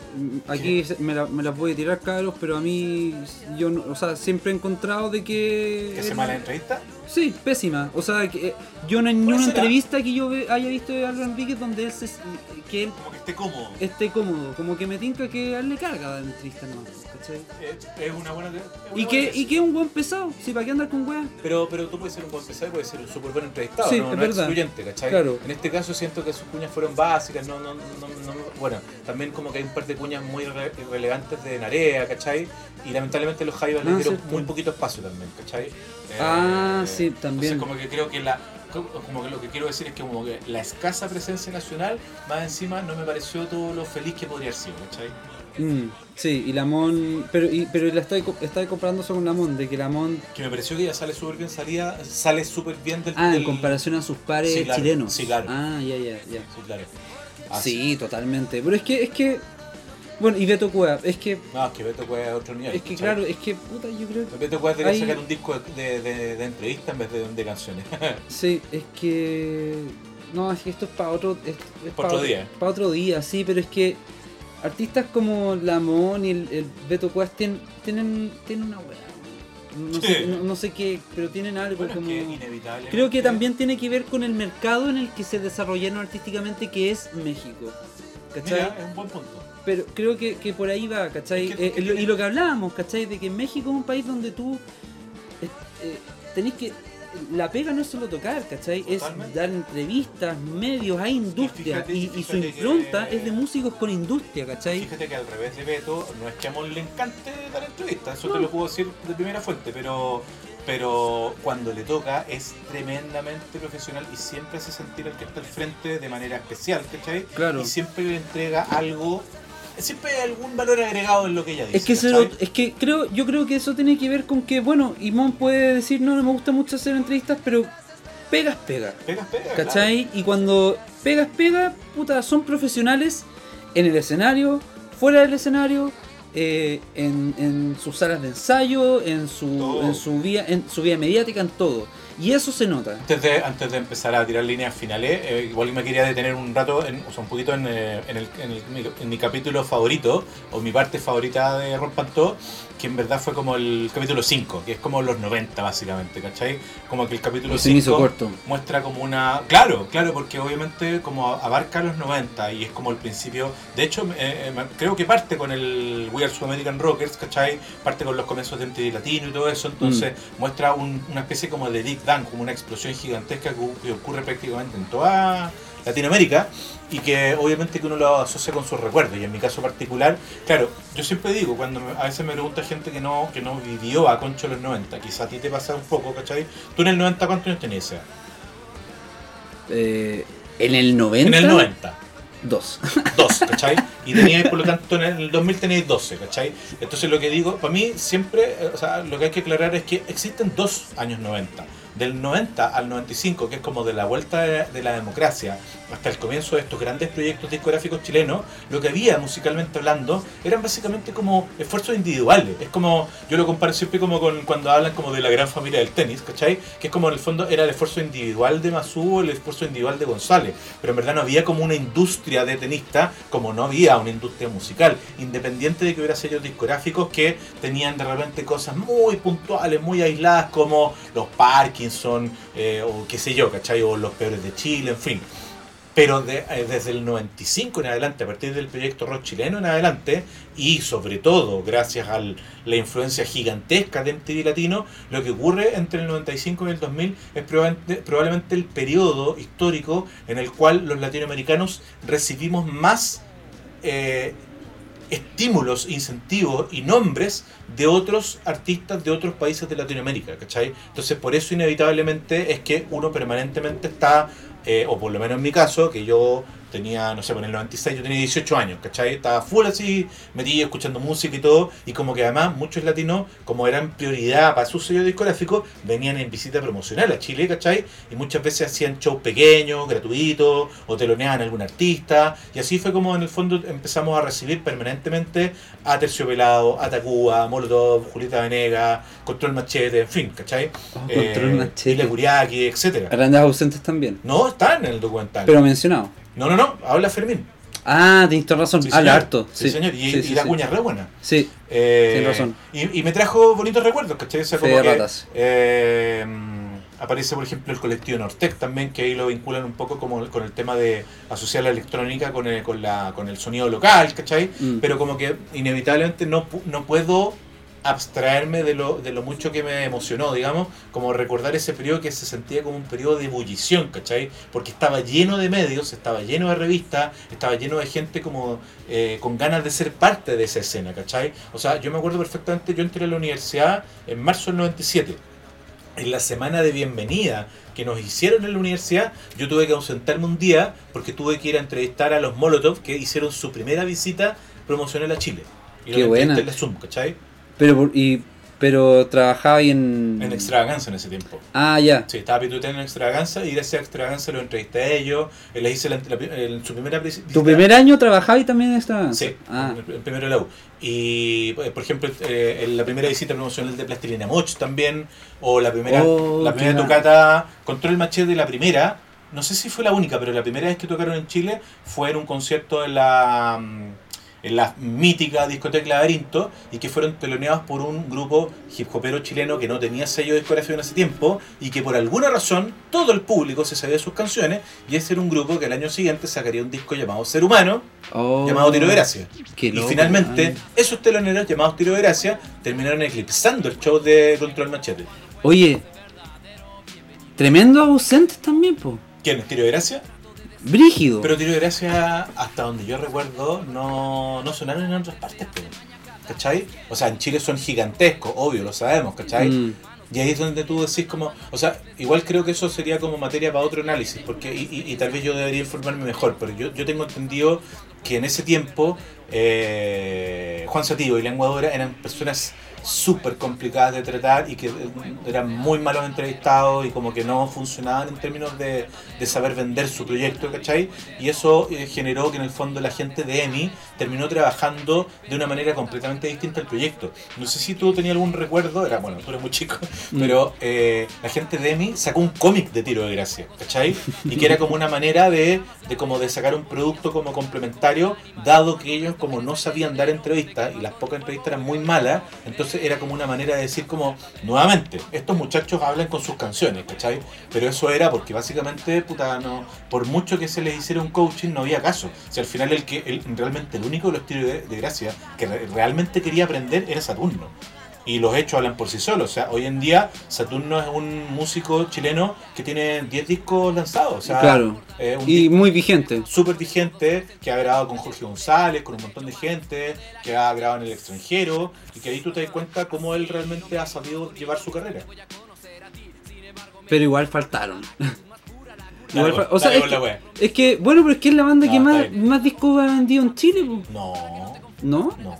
aquí se- me, la- me las voy a tirar, cabros, pero a mí, yo, no- o sea, siempre he encontrado de que. ¿Que él- mala entrevista? Sí, pésima. O sea, que eh, yo no hay ni Puede una ser, ¿ah? entrevista que yo haya visto de Álvaro Enrique donde él se, que él Como que esté cómodo. esté cómodo, como que me tinca que a él le carga dar entrevistas nomás, ¿cachai? Eh, es una buena. es una Y buena que, y que es un buen pesado, sí, ¿para qué andar con weas? Pero, pero tú puedes ser un buen pesado y puedes ser un súper buen entrevistado, Sí, no, es no verdad. excluyente, ¿cachai? Claro. En este caso siento que sus cuñas fueron básicas, no, no, no, no- bueno, también como que hay un par de cuñas muy re- relevantes de Narea, ¿cachai? Y lamentablemente los Jaivas Ah, le dieron muy poquito espacio también, ¿cachai? Ah, Eh, sí, también. Entonces como que creo que la como que lo que quiero decir es que como que la escasa presencia nacional, más encima no me pareció todo lo feliz que podría haber sido, ¿cachai? Mm, sí, y Lamón, pero, y, pero la estoy, estoy comprando eso con Lamón, de que Lamón, Que me pareció que ella sale súper bien salida, sale súper bien del... ah, en del- comparación a sus pares Sí, claro, chilenos. sí, claro. Ah, ya, ya, ya. Sí, claro. Así- Sí, totalmente. Pero es que, es que, bueno, y Beto Cueva, es que, No, es que Beto Cuevas es otro nivel. es que claro, es que, puta, yo creo que, Beto Cuevas debería Hay- sacar un disco de, de, de entrevista en vez de, de canciones. sí, es que, no, es que esto es para otro, es, es Pa' otro día. Para otro día, sí, pero es que artistas como Lamón y el, el Beto Cuevas tienen, tienen, tienen una weá. No, Sí. sé, no, no sé qué, pero tienen algo bueno, es como... que inevitable. Creo que también tiene que ver con el mercado en el que se desarrollaron artísticamente, que es México. ¿Cachai? Mira, es un buen punto. Pero creo que, que por ahí va, ¿cachai? Es que- Eh, es que- lo- y lo que hablábamos, ¿cachai? De que México es un país donde tú eh, eh, tenés que... La pega no es solo tocar, ¿cachai? Es dar entrevistas, medios, hay industria. fíjate- Y, y su impronta que- es de músicos con industria, ¿cachai? Fíjate que al revés de Beto, no es que a Mon le encante dar entrevistas, eso No. te lo puedo decir de primera fuente, pero pero cuando le toca es tremendamente profesional y siempre hace sentir al que está al frente de manera especial, ¿cachai? Claro. Y siempre le entrega algo, siempre hay algún valor agregado en lo que ella dice. Es que, es que creo, yo creo que eso tiene que ver con que, bueno, Imón puede decir, no, no me gusta mucho hacer entrevistas, pero pegas, pega. Pegas, pegas, ¿Cachai? Y cuando pegas, pega, puta, son profesionales en el escenario, fuera del escenario, eh, en, en sus salas de ensayo, en su, Todo. en su vía, en su vía mediática, en todo. Y eso se nota. Antes de, antes de empezar a tirar líneas finales, eh, igual me quería detener un rato, en, o sea, un poquito en, eh, el, mi, capítulo favorito, o mi parte favorita de Rompan Todo, que en verdad fue como el capítulo 5, que es como los 90 básicamente, ¿cachai? Como que el capítulo Se me hizo 5 corto. muestra como una... Claro, claro, porque obviamente como abarca los 90 y es como el principio... De hecho, eh, eh, creo que parte con el We Are Su American Rockers, ¿cachai? Parte con los comienzos de MTV Latino y todo eso, entonces muestra un- una especie como de Big Bang, como una explosión gigantesca que, que ocurre prácticamente en toda Latinoamérica y que obviamente que uno lo asocia con sus recuerdos y en mi caso particular, claro, yo siempre digo, cuando me- a veces me pregunta gente que no, que no vivió a Concho en los 90, quizá a ti te pasa un poco, ¿cachai? ¿Tú en el 90 cuántos años tenías? Eh, en el 90. En el 90. Dos. Dos, ¿cachai? Y teníais, por lo tanto, en el 2000 teníais 12, ¿cachai? Entonces lo que digo, para mí siempre, eh, o sea, lo que hay que aclarar es que existen dos años 90. Del 90 al 95, que es como de la vuelta de, la democracia hasta el comienzo de estos grandes proyectos discográficos chilenos, lo que había musicalmente hablando eran básicamente como esfuerzos individuales. Es como, yo lo comparo siempre como con cuando hablan como de la gran familia del tenis, ¿cachai? Que es como en el fondo era el esfuerzo individual de Masú, el esfuerzo individual de González, pero en verdad no había como una industria de tenista, como no había una industria musical, independiente de que hubiera sellos discográficos que tenían de repente cosas muy puntuales, muy aisladas, como los Parkinson, eh, o qué sé yo, ¿cachai? O los peores de Chile, en fin. Pero eh, desde el 95 en adelante, a partir del proyecto rock chileno en adelante, y sobre todo gracias a la influencia gigantesca de MTV Latino, lo que ocurre entre el 95 y el 2000 es probablemente, probablemente el periodo histórico en el cual los latinoamericanos recibimos más eh, estímulos, incentivos y nombres de otros artistas de otros países de Latinoamérica, ¿cachai? Entonces por eso inevitablemente es que uno permanentemente está, eh, o por lo menos en mi caso, que yo tenía, no sé, en el 96 yo tenía 18 años, ¿cachai? Estaba full así, metido, escuchando música y todo, y como que además muchos latinos, como eran prioridad para su sello discográfico, venían en visita promocional a Chile, ¿cachai? Y muchas veces hacían shows pequeños, gratuitos, o teloneaban a algún artista, y así fue como en el fondo empezamos a recibir permanentemente a Terciopelado, a Tacuba, a Molotov, Julieta Venegas, Control Machete, en fin, ¿cachai? Oh, Eh, Control Machete. Ile Kuriaki, etcétera. Grandes ausentes también. No, están en el documental. Pero mencionado. No, no, no, habla Fermín. Ah, tienes toda razón. Sí, Habla señor. harto. Sí, señor. Y, sí, y sí, la cuña es re buena. Sí, Eh, Tienes razón. Y, y me trajo bonitos recuerdos, ¿cachai? O sea, como que, ratas. eh, aparece, por ejemplo, el colectivo Nortec también, que ahí lo vinculan un poco como con el tema de asociar la electrónica con el, con la, con el sonido local, ¿cachai? Mm. Pero como que inevitablemente no, no puedo abstraerme de lo, de lo mucho que me emocionó, digamos, como recordar ese periodo que se sentía como un periodo de ebullición, ¿cachai? Porque estaba lleno de medios, estaba lleno de revistas, estaba lleno de gente como eh, con ganas de ser parte de esa escena, ¿cachai? O sea, yo me acuerdo perfectamente, yo entré a la universidad en marzo del 97. En la semana de bienvenida que nos hicieron en la universidad, yo tuve que ausentarme un día porque tuve que ir a entrevistar a los Molotov que hicieron su primera visita promocional a Chile. Y Qué buena. entrevisté en la Zoom, ¿cachai? Pero, y, pero trabajaba ahí en. En extravaganza en ese tiempo. Ah, ya. Sí, estaba pituteando en extravaganza y gracias a extravaganza lo entrevisté a ellos. eh, Les hice la, la- en su primera visita. ¿Tu primer año trabajaba y también estaba? Sí, Ah, el, el primero de la U. Y, eh, por ejemplo, eh, en la primera visita promocional de Plastilina Moch también, o la primera, Oh, la primera tocata, Control Machete, la primera, no sé si fue la única, pero la primera vez que tocaron en Chile fue en un concierto en la, mm, en la mítica discoteca Laberinto y que fueron teloneados por un grupo hip hopero chileno que no tenía sello discográfico en ese tiempo y que por alguna razón todo el público se sabía sus canciones y ese era un grupo que al año siguiente sacaría un disco llamado Ser Humano oh, llamado Tiro de Gracia. Y loco, finalmente, man. esos teloneros llamados Tiro de Gracia terminaron eclipsando el show de Control Machete. Oye, tremendo ausentes también, po. ¿Quién Tiro de Gracia? Brígido. Pero Tiro de Gracia, hasta donde yo recuerdo, no, no sonaron en otras partes. po. ¿Cachai? O sea, en Chile son gigantescos, obvio, lo sabemos, ¿cachai? Mm. Y ahí es donde tú decís como, o sea, igual creo que eso sería como materia para otro análisis, porque y, y- y tal vez yo debería informarme mejor, pero yo, yo tengo entendido que en ese tiempo eh, Juan Sativo y Lengua Dura eran personas súper complicadas de tratar y que eh, eran muy malos entrevistados y como que no funcionaban en términos de, de saber vender su proyecto, ¿cachai? Y eso eh, generó que en el fondo la gente de EMI terminó trabajando de una manera completamente distinta al proyecto. No sé si tú tenías algún recuerdo, era bueno, tú eres muy chico, Mm. pero eh, la gente de EMI sacó un cómic de tiro de gracia, ¿cachai? Y que era como una manera de, de como de sacar un producto como complementario, dado que ellos como no sabían dar entrevistas y las pocas entrevistas eran muy malas, entonces era como una manera de decir como, nuevamente, estos muchachos hablan con sus canciones, ¿cachai? Pero eso era porque básicamente, puta, no, por mucho que se les hiciera un coaching, no había caso. O sea, al final el que el, realmente el único de los tiros de, gracia que re- realmente quería aprender era Saturno. Y los hechos hablan por sí solos. O sea, hoy en día Saturno es un músico chileno que tiene 10 discos lanzados. O sea, Claro. un Y muy vigente. súper vigente, que ha grabado con Jorge González, con un montón de gente, que ha grabado en el extranjero, y que ahí tú te das cuenta cómo él realmente ha sabido llevar su carrera. Pero igual faltaron. Igual fa- o sea, es la que, wea. es que, bueno, pero es que es la banda No, que más, discos ha vendido en Chile, po. No, ¿no? no.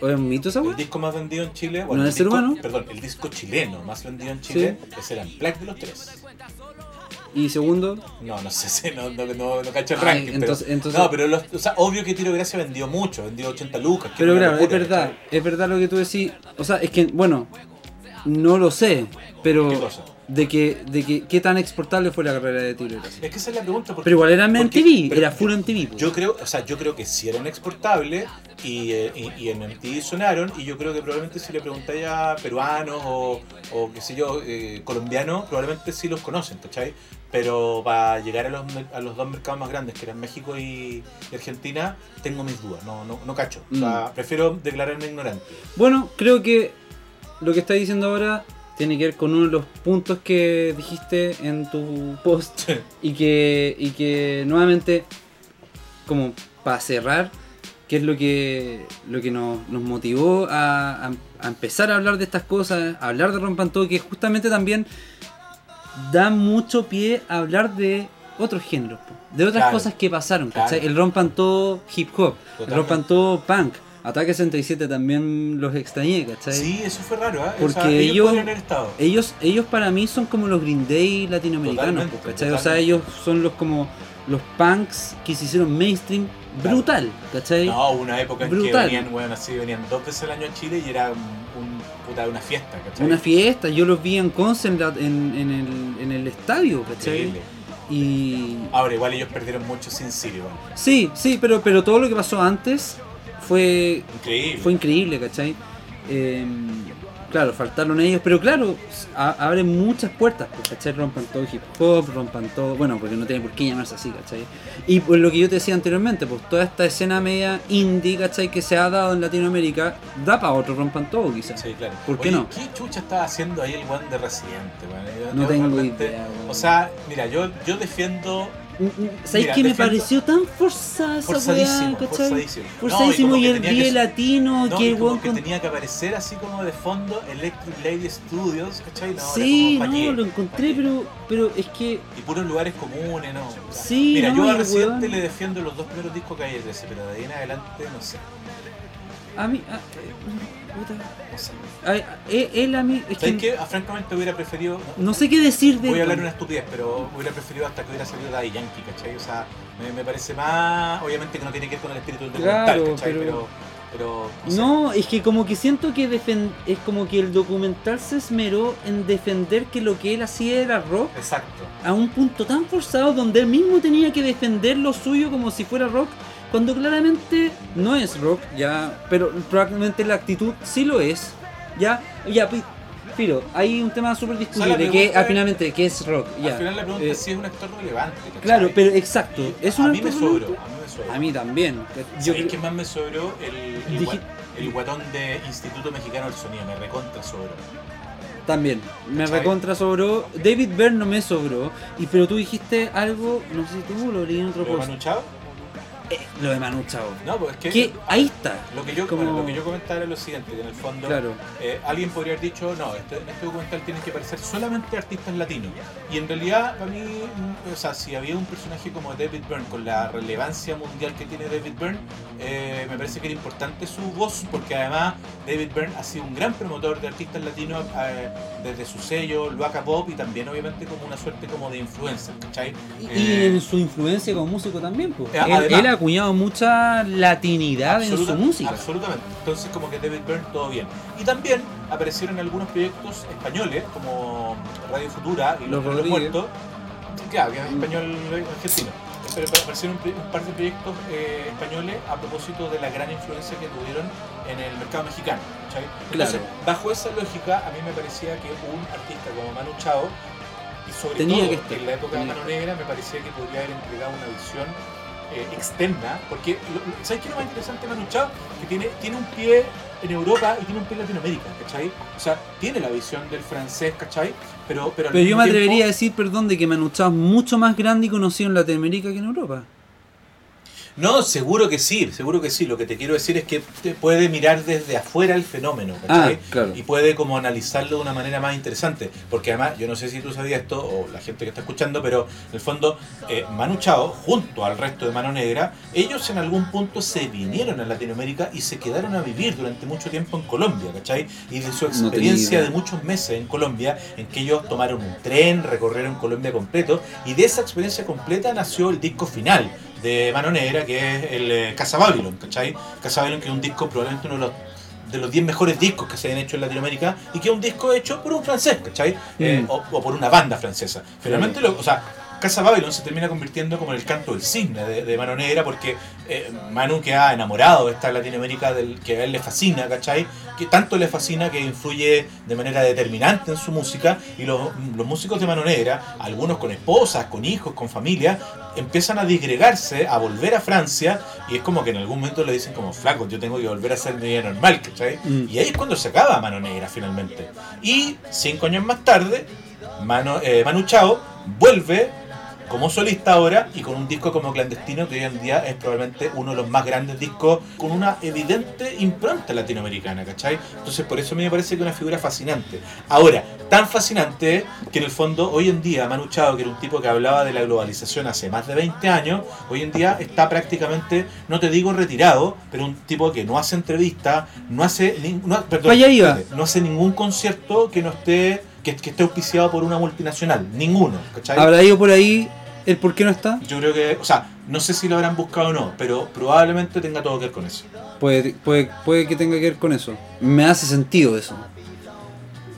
¿O es un mito esa El disco más vendido en Chile, bueno, ¿No el es ser disco, humano? perdón, el disco chileno más vendido en Chile es el Unplugged de los tres. Y segundo, No, no sé, si no, no, no, no cacho el Ay, ranking. entonces- pero, entonces- no, pero los, o sea, obvio que Tiro Gracia vendió mucho, vendió 80 lucas. pero claro, es locura, verdad, ¿cachai? es verdad lo que tú decís. O sea, es que, bueno, no lo sé, pero ¿Qué cosa? De que, de que qué tan exportable fue la carrera de Tiro Es que esa es la pregunta. Porque, Pero igual era en MTV, era full MTV. po. Yo creo, o sea, yo creo que sí eran exportables y, eh, y, y en MTV sonaron y yo creo que probablemente si le preguntáis a peruanos o, o qué sé yo, eh, colombianos, probablemente sí los conocen, ¿cachai? Pero para llegar a los, a los dos mercados más grandes, que eran México y, y Argentina, tengo mis dudas, no, no, no cacho. O sea, prefiero declararme ignorante. Bueno, creo que lo que estás diciendo ahora tiene que ver con uno de los puntos que dijiste en tu post y que, y que nuevamente, como para cerrar, que es lo que, lo que nos, nos motivó a, a- a empezar a hablar de estas cosas, a hablar de Rompan Todo, que justamente también da mucho pie a hablar de otros géneros, de otras Claro. cosas que pasaron. El Rompan Todo hip hop, el. Rompan Todo punk, Ataque 67 también los extrañé, ¿cachai? Sí, eso fue raro, ¿eh? Porque o sea, ellos, ellos- estado. Ellos, ellos para mí son como los Green Day latinoamericanos, Totalmente, po, ¿cachai? O sea, ellos son los como los punks que se hicieron mainstream Claro. brutal, ¿cachai? No, una época en que venían, bueno, así, venían dos veces al año a Chile y era un, un- puta, una fiesta, ¿cachai? Una fiesta, yo los vi en concert en, en el, en el estadio, ¿cachai? Increíble. Y Ahora, igual ellos perdieron mucho sin bueno. sí, sí, pero, pero todo lo que pasó antes fue Increíble. fue increíble, ¿cachai? Eh, claro, faltaron ellos, pero claro, a- abren muchas puertas, pues, ¿cachai? Rompan todo hip hop, rompan todo, bueno, porque no tiene por qué llamarse así, ¿cachai? Y pues lo que yo te decía anteriormente, pues toda esta escena media indie, ¿cachai? Que se ha dado en Latinoamérica, da para otro rompan todo, quizás. Sí, claro. ¿Por qué Oye, no? ¿Qué chucha estaba haciendo ahí el one de Residente? Yo- No yo tengo realmente- idea. O sea, mira, yo, yo defiendo Mm, mm, ¿Sabes Mira, qué me pareció tan forzada esa forzadísimo, weá, forzadísimo. Forzadísimo No, y que el que- latino, No, que el weón que con- tenía que aparecer así como de fondo Electric Lady Studios, ¿cachai? No, Sí, como, ¿pa' no, qué? lo encontré, pero, pero es que Y puros lugares comunes, ¿no? Sí, Mira, yo a Residente weón- le defiendo los dos primeros discos que hay de ese, pero de ahí en adelante, no sé. A mí... a- eh, puta. No sé. A- a- él, él a mí... Es ¿Sabes que qué? Ah, Francamente hubiera preferido... no sé qué decir de Voy a hablar una estupidez, pero hubiera preferido hasta que hubiera salido Daddy Yankee, ¿cachai? O sea, me, me parece más... Obviamente que no tiene que ver con el espíritu del documental, Claro, ¿cachai? pero- Pero... pero sé. No, es que como que siento que defen- es como que el documental se esmeró en defender que lo que él hacía era rock Exacto. a un punto tan forzado donde él mismo tenía que defender lo suyo como si fuera rock, cuando claramente no es rock, ya, pero probablemente la actitud sí lo es, ya, ya, Filo, hay un tema súper discutible, la que pregunta ah, es- finalmente, ¿qué es rock? Ya, Al final la pregunta eh, es si es un actor relevante, ¿cachai? Claro, pero exacto, ¿es a un mí me sobró, relevante? a mí me sobró. A mí también. Yo ¿Sabéis creo- qué más me sobró? El, el, Digi- gua- el guatón de Instituto Mexicano del Sonido, me recontra sobró. También, me ¿Cachai? recontra sobró. David Byrne no me sobró. Y pero tú dijiste algo, no sé si tú lo leí en otro ¿Pero post. Manu Chao? Eh, lo de Manu Chao. No, pues es que. Que ahí está. Lo que, yo, Como- bueno, lo que yo comentaba era lo siguiente, que en el fondo Claro. eh, alguien podría haber dicho, no, este, en este documental tienen que aparecer solamente artistas latinos. Y en realidad, para mí, mm, o sea, si había un personaje como David Byrne, con la relevancia mundial que tiene David Byrne, eh, me parece que era importante su voz, porque además David Byrne ha sido un gran promotor de artistas latinos eh, desde su sello, Luaca Pop, y también obviamente como una suerte como de influencer, ¿cachai? Y, Eh, y en su influencia como músico también, pues. Eh, él, además- él ha acuñado mucha latinidad en su Absoluta- música. Absolutamente. Entonces, como que David Byrne, todo bien. Y también aparecieron algunos proyectos españoles, como Radio Futura y Los Los. Muertos. Claro, que es español argentino. Pero aparecieron un, par de proyectos eh, españoles a propósito de la gran influencia que tuvieron en el mercado mexicano. ¿cachai? Entonces, Claro. bajo esa lógica, a mí me parecía que un artista como Manu Chao, y sobre Tenía todo que estar, en la época de Mano Negra, me parecía que podría haber entregado una visión eh, externa, porque ¿sabes qué es lo más interesante de Manu Chao? Que tiene, tiene un pie en Europa y tiene un pie en Latinoamérica, ¿cachai? O sea, tiene la visión del francés, ¿cachai? Pero, pero, yo me tiempo- atrevería a decir, perdón, de que Manu Chao es mucho más grande y conocido en Latinoamérica que en Europa. No, seguro que sí, seguro que sí. Lo que te quiero decir es que te puede mirar desde afuera el fenómeno, ¿cachai? Ah, claro. Y puede como analizarlo de una manera más interesante. Porque además, yo no sé si tú sabías esto, o la gente que está escuchando, pero en el fondo, eh, Manu Chao, junto al resto de Mano Negra, ellos en algún punto se vinieron a Latinoamérica y se quedaron a vivir durante mucho tiempo en Colombia, ¿cachai? Y de su experiencia de muchos meses en Colombia, en que ellos tomaron un tren, recorrieron Colombia completo, y de esa experiencia completa nació el disco final de Mano Negra, que es el eh, Casa Babylon, ¿cachai? Casa Babylon, que es un disco probablemente uno de los de los 10 mejores discos que se han hecho en Latinoamérica y que es un disco hecho por un francés, ¿cachai? Eh, Mm. o, o por una banda francesa. Finalmente, lo, o sea, Casa Babylon se termina convirtiendo como en el canto del cisne de, de Mano Negra porque eh, Manu queda enamorado de esta Latinoamérica del, que a él le fascina, ¿cachai? Que tanto le fascina que influye de manera determinante en su música y los, los músicos de Mano Negra, algunos con esposas, con hijos, con familia, empiezan a disgregarse, a volver a Francia y es como que en algún momento le dicen como flaco, yo tengo que volver a ser mi vida normal, ¿cachai? Mm. Y ahí es cuando se acaba Mano Negra finalmente. Y cinco años más tarde, eh, Manu Chao vuelve como solista ahora y con un disco como clandestino que hoy en día es probablemente uno de los más grandes discos con una evidente impronta latinoamericana, ¿cachai? Entonces por eso a mí me parece que es una figura fascinante. Ahora, tan fascinante que en el fondo hoy en día Manu Chao, que era un tipo que hablaba de la globalización hace más de 20 años, hoy en día está prácticamente, no te digo retirado, pero un tipo que no hace entrevistas, no hace, no, perdón, no hace ningún concierto que no esté que, que esté auspiciado por una multinacional, ninguno, ¿cachai? ¿Habrá ido por ahí el por qué no está? Yo creo que, o sea, no sé si lo habrán buscado o no, pero probablemente tenga todo que ver con eso. Puede, puede, puede que tenga que ver con eso. Me hace sentido eso.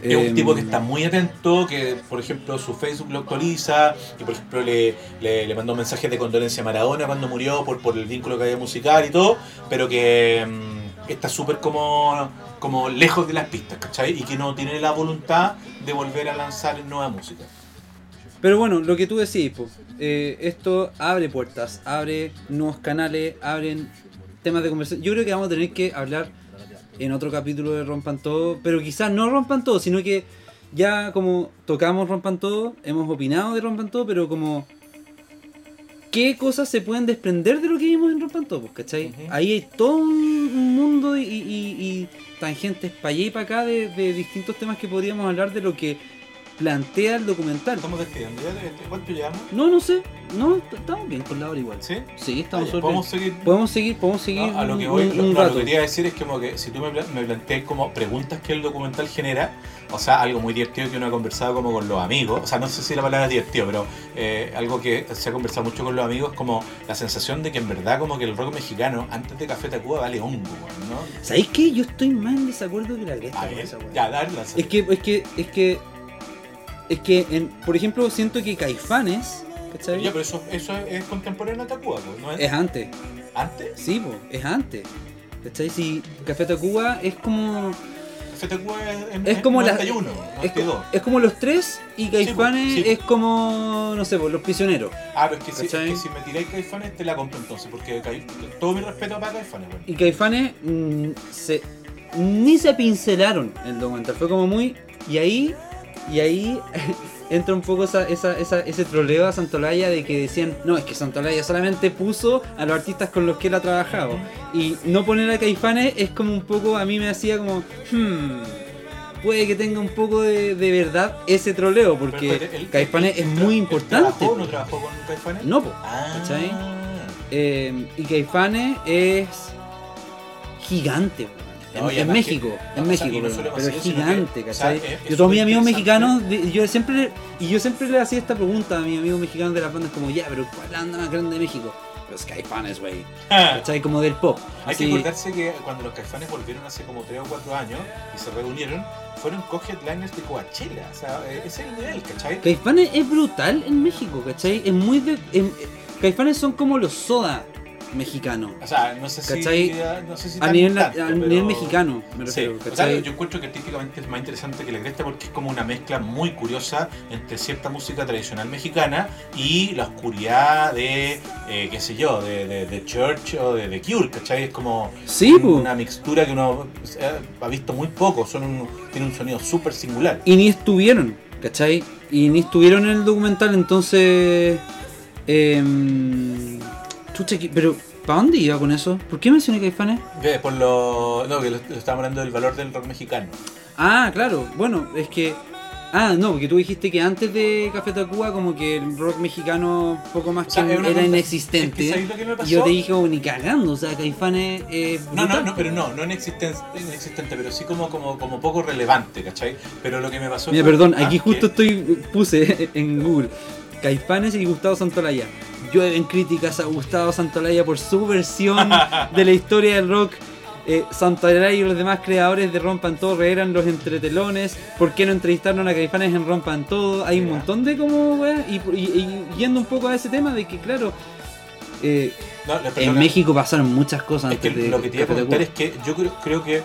Es un Em, tipo que está muy atento, que por ejemplo su Facebook lo actualiza, y por ejemplo le, le, le mandó mensajes de condolencia a Maradona cuando murió por, por el vínculo que había musical y todo, pero que mm, está súper como, como lejos de las pistas, ¿cachai? Y que no tiene la voluntad de volver a lanzar nueva música. Pero bueno, lo que tú decís, po, eh, esto abre puertas, abre nuevos canales, abren temas de conversación. Yo creo que vamos a tener que hablar en otro capítulo de Rompan Todo, pero quizás no Rompan Todo, sino que ya como tocamos Rompan Todo, hemos opinado de Rompan Todo, pero como qué cosas se pueden desprender de lo que vimos en Rompan Todo, pues, ¿cachai? Ujú. Ahí hay todo un mundo y, y- y tangentes para allá y para acá de, de distintos temas que podríamos hablar de lo que plantea el documental. Estamos despidiendo. ¿Ya? ¿Cuánto llevamos? No, no sé. No, est- estamos bien con la hora igual. ¿Sí? Sí, estamos Ah, súper Podemos bien. seguir Podemos seguir, podemos seguir No, a lo que voy, un, lo, un no, lo rato. que quería decir es como que si tú me, me planteas como preguntas que el documental genera, o sea, algo muy divertido que uno ha conversado como con los amigos, o sea, no sé si la palabra es divertido, pero eh, algo que se ha conversado mucho con los amigos, como la sensación de que en verdad como que el rock mexicano antes de Café Tacuba vale hongo, ¿no? ¿Sabéis qué? Yo estoy más en desacuerdo que la ver, weá. ya, darla. Es que, es que, es que, es que, en, por ejemplo, siento que Caifanes, ¿cachai? Ya, pero eso, eso es contemporáneo a Tacuba, ¿no es? Es antes, ¿Antes? sí, po, es antes. ¿Cachai? Si Café Tacuba es como. Café Tacuba es, Es como la- 91, Es, co- 92. es como los tres y Caifanes sí, po. es como. No sé, pues, los prisioneros. Ah, pero es que, si, es que si me tiráis Caifanes te la compro entonces, porque todo mi respeto para Caifanes, bueno. Y Caifanes mm, se, ni se pincelaron en el documental. Fue como muy. Y ahí. Y ahí. entra un poco esa, esa, esa- ese troleo a Santolaya de que decían, no, es que Santolaya solamente puso a los artistas con los que él ha trabajado. Y no poner a Caifanes es como un poco, a mí me hacía como, hmm, puede que tenga un poco de, de verdad ese troleo, porque Pero, pero, él- Caifanes es muy importante. ¿él ¿Trabajó no trabajó con Caifanes? No, po, Ah. ¿cachai? Eh, y Caifanes es gigante, weón. No, en, México, que- en México, no pero, es sino que, gigante, o sea, ¿cachai? es- yo todos mis amigos mexicanos, yo siempre, y yo siempre le hacía esta pregunta a mis amigos mexicanos de las bandas como, ya, pero ¿cuál es la banda más grande de México? Pues Caifanes, güey. ¿Cachai? Como del pop. Hay que acordarse que cuando los caifanes volvieron hace como 3 o 4 años y se reunieron, fueron co-headliners de Coachella. O sea, eh, ese es el nivel, ¿cachai? Caifanes es brutal en México, ¿cachai? Es muy de... en- Caifanes son como los soda mexicanos. O sea, no sé si. No sé si A nivel, tanto, a pero- nivel mexicano, me Sí, refiero, o sea, ¿cachai? yo encuentro que artísticamente es más interesante que la cresta porque es como una mezcla muy curiosa entre cierta música tradicional mexicana y la oscuridad de, eh, qué sé yo, de, de, de Church o de The Cure, ¿cachai? Es como Sí, un- po. una mixtura que uno eh, ha visto muy poco, son un, tiene un sonido súper singular. Y ni estuvieron, ¿cachai? Y ni estuvieron en el documental, entonces... Eh, chucha, pero ¿para dónde iba con eso? ¿Por qué mencioné Caifanes? Por lo, no, que lo, lo estábamos hablando del valor del rock mexicano. Ah, claro, bueno, es que... Ah, no, porque tú dijiste que antes de Café Tacuba como que el rock mexicano poco más O sea, que era inexistente. es que ¿sabes lo que me pasó? y yo te dije, ni cagando, o sea, Caifanes es No, no, no, pero no, no inexistente, inexistente pero sí como, como, como poco relevante, ¿cachai? Pero lo que me pasó Mira, fue- perdón, aquí justo estoy puse en Google Caifanes y Gustavo Santolaya. Llueven críticas a Gustavo Santolaya por su versión de la historia del rock. Eh, Santolaya y los demás creadores de Rompan Todo eran los entretelones. ¿Por qué no entrevistaron a Caifanes en Rompan Todo? Hay un montón de como, y, y- y yendo un poco a ese tema de que, claro, eh, No, en México pasaron muchas cosas Es que antes de lo que te iba a Tacuba. es que yo creo, creo que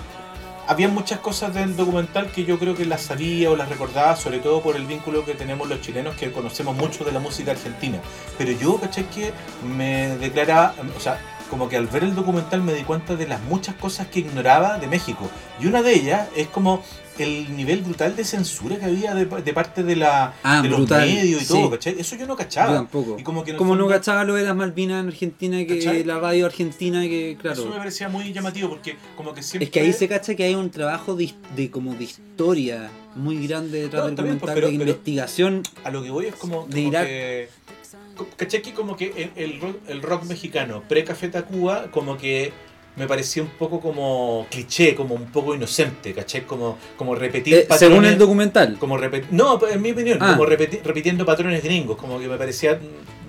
había muchas cosas del documental que yo creo que las sabía o las recordaba, sobre todo por el vínculo que tenemos los chilenos que conocemos mucho de la música argentina. Pero yo, caché que me declaraba, o sea, como que al ver el documental me di cuenta de las muchas cosas que ignoraba de México. Y una de ellas es como el nivel brutal de censura que había de, de parte de, la, Ah, de los brutal, medios y sí. todo, ¿cachai? Eso yo no cachaba. Yo tampoco. Y como que Como no cachaba lo de las Malvinas en Argentina, que ¿Cachai? la radio argentina, que claro. Eso me parecía muy llamativo porque como que siempre... Es que ahí se cacha que hay un trabajo de, de como de historia muy grande detrás No, del pues, pero- de investigación. A lo que voy es como, De Irak. que... ¿Cachai que como que el, el rock, el rock mexicano pre-Café Tacuba como que me parecía un poco como cliché, como un poco inocente, ¿cachai? Como, como repetir Eh, según patrones- el documental. como No, en mi opinión, Ah. como repeti- repitiendo patrones gringos, como que me parecía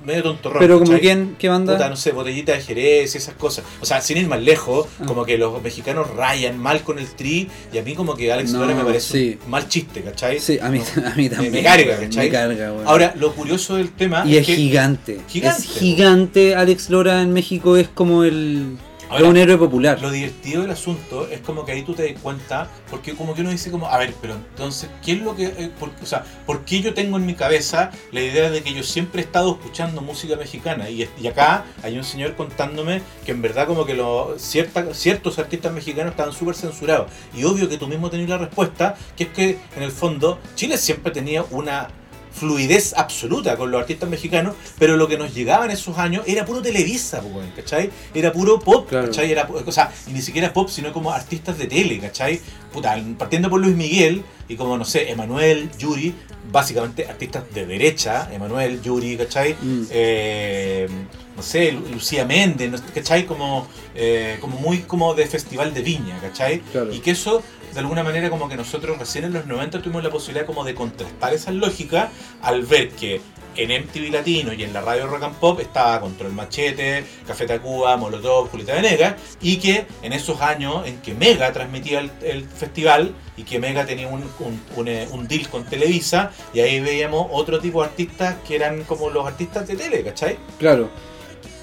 medio tontorrón. Pero como ¿cachai? quién, qué banda. Puta, no sé, botellita de Jerez y esas cosas. O sea, sin ir más lejos, Ah. como que los mexicanos rayan mal con el tri y a mí como que Alex No, Lora me parece sí. un mal chiste, ¿cachai? Sí, a mí, a mí también. me carga, ¿cachai? Me carga, weón. Ahora, lo curioso del tema y es que, gigante. Gigante, Es gigante. Alex Lora en México es como el. Ahora, es un héroe popular. lo divertido del asunto es como que ahí tú te das cuenta, porque como que uno dice como, a ver, pero entonces, ¿qué es lo que, eh, por, o sea, por qué yo tengo en mi cabeza la idea de que yo siempre he estado escuchando música mexicana? Y, y acá hay un señor contándome que en verdad como que lo, cierta, ciertos artistas mexicanos estaban súper censurados. Y obvio que tú mismo tenías la respuesta, que es que en el fondo Chile siempre tenía una fluidez absoluta con los artistas mexicanos, pero lo que nos llegaba en esos años era puro Televisa, ¿cachai? Era puro pop, Claro. ¿cachai? Era, o sea, ni siquiera pop, sino como artistas de tele, ¿cachai? Puta, partiendo por Luis Miguel y como, no sé, Emanuel, Yuri, básicamente artistas de derecha, Emanuel, Yuri, ¿cachai? Mm. Eh, no sé, Lu- Lucía Méndez. ¿cachai? Como, eh, como muy como de festival de viña, ¿cachai? Claro. Y que eso, de alguna manera, como que nosotros recién en los 90 tuvimos la posibilidad como de contrastar esa lógica al ver que en MTV Latino y en la radio Rock and Pop estaba Control Machete, Café Tacuba, Molotov, Julieta Venegas, y que en esos años en que Mega transmitía el, festival y que Mega tenía un, un, un, eh, un deal con Televisa, y ahí veíamos otro tipo de artistas que eran como los artistas de tele, ¿cachai? Claro.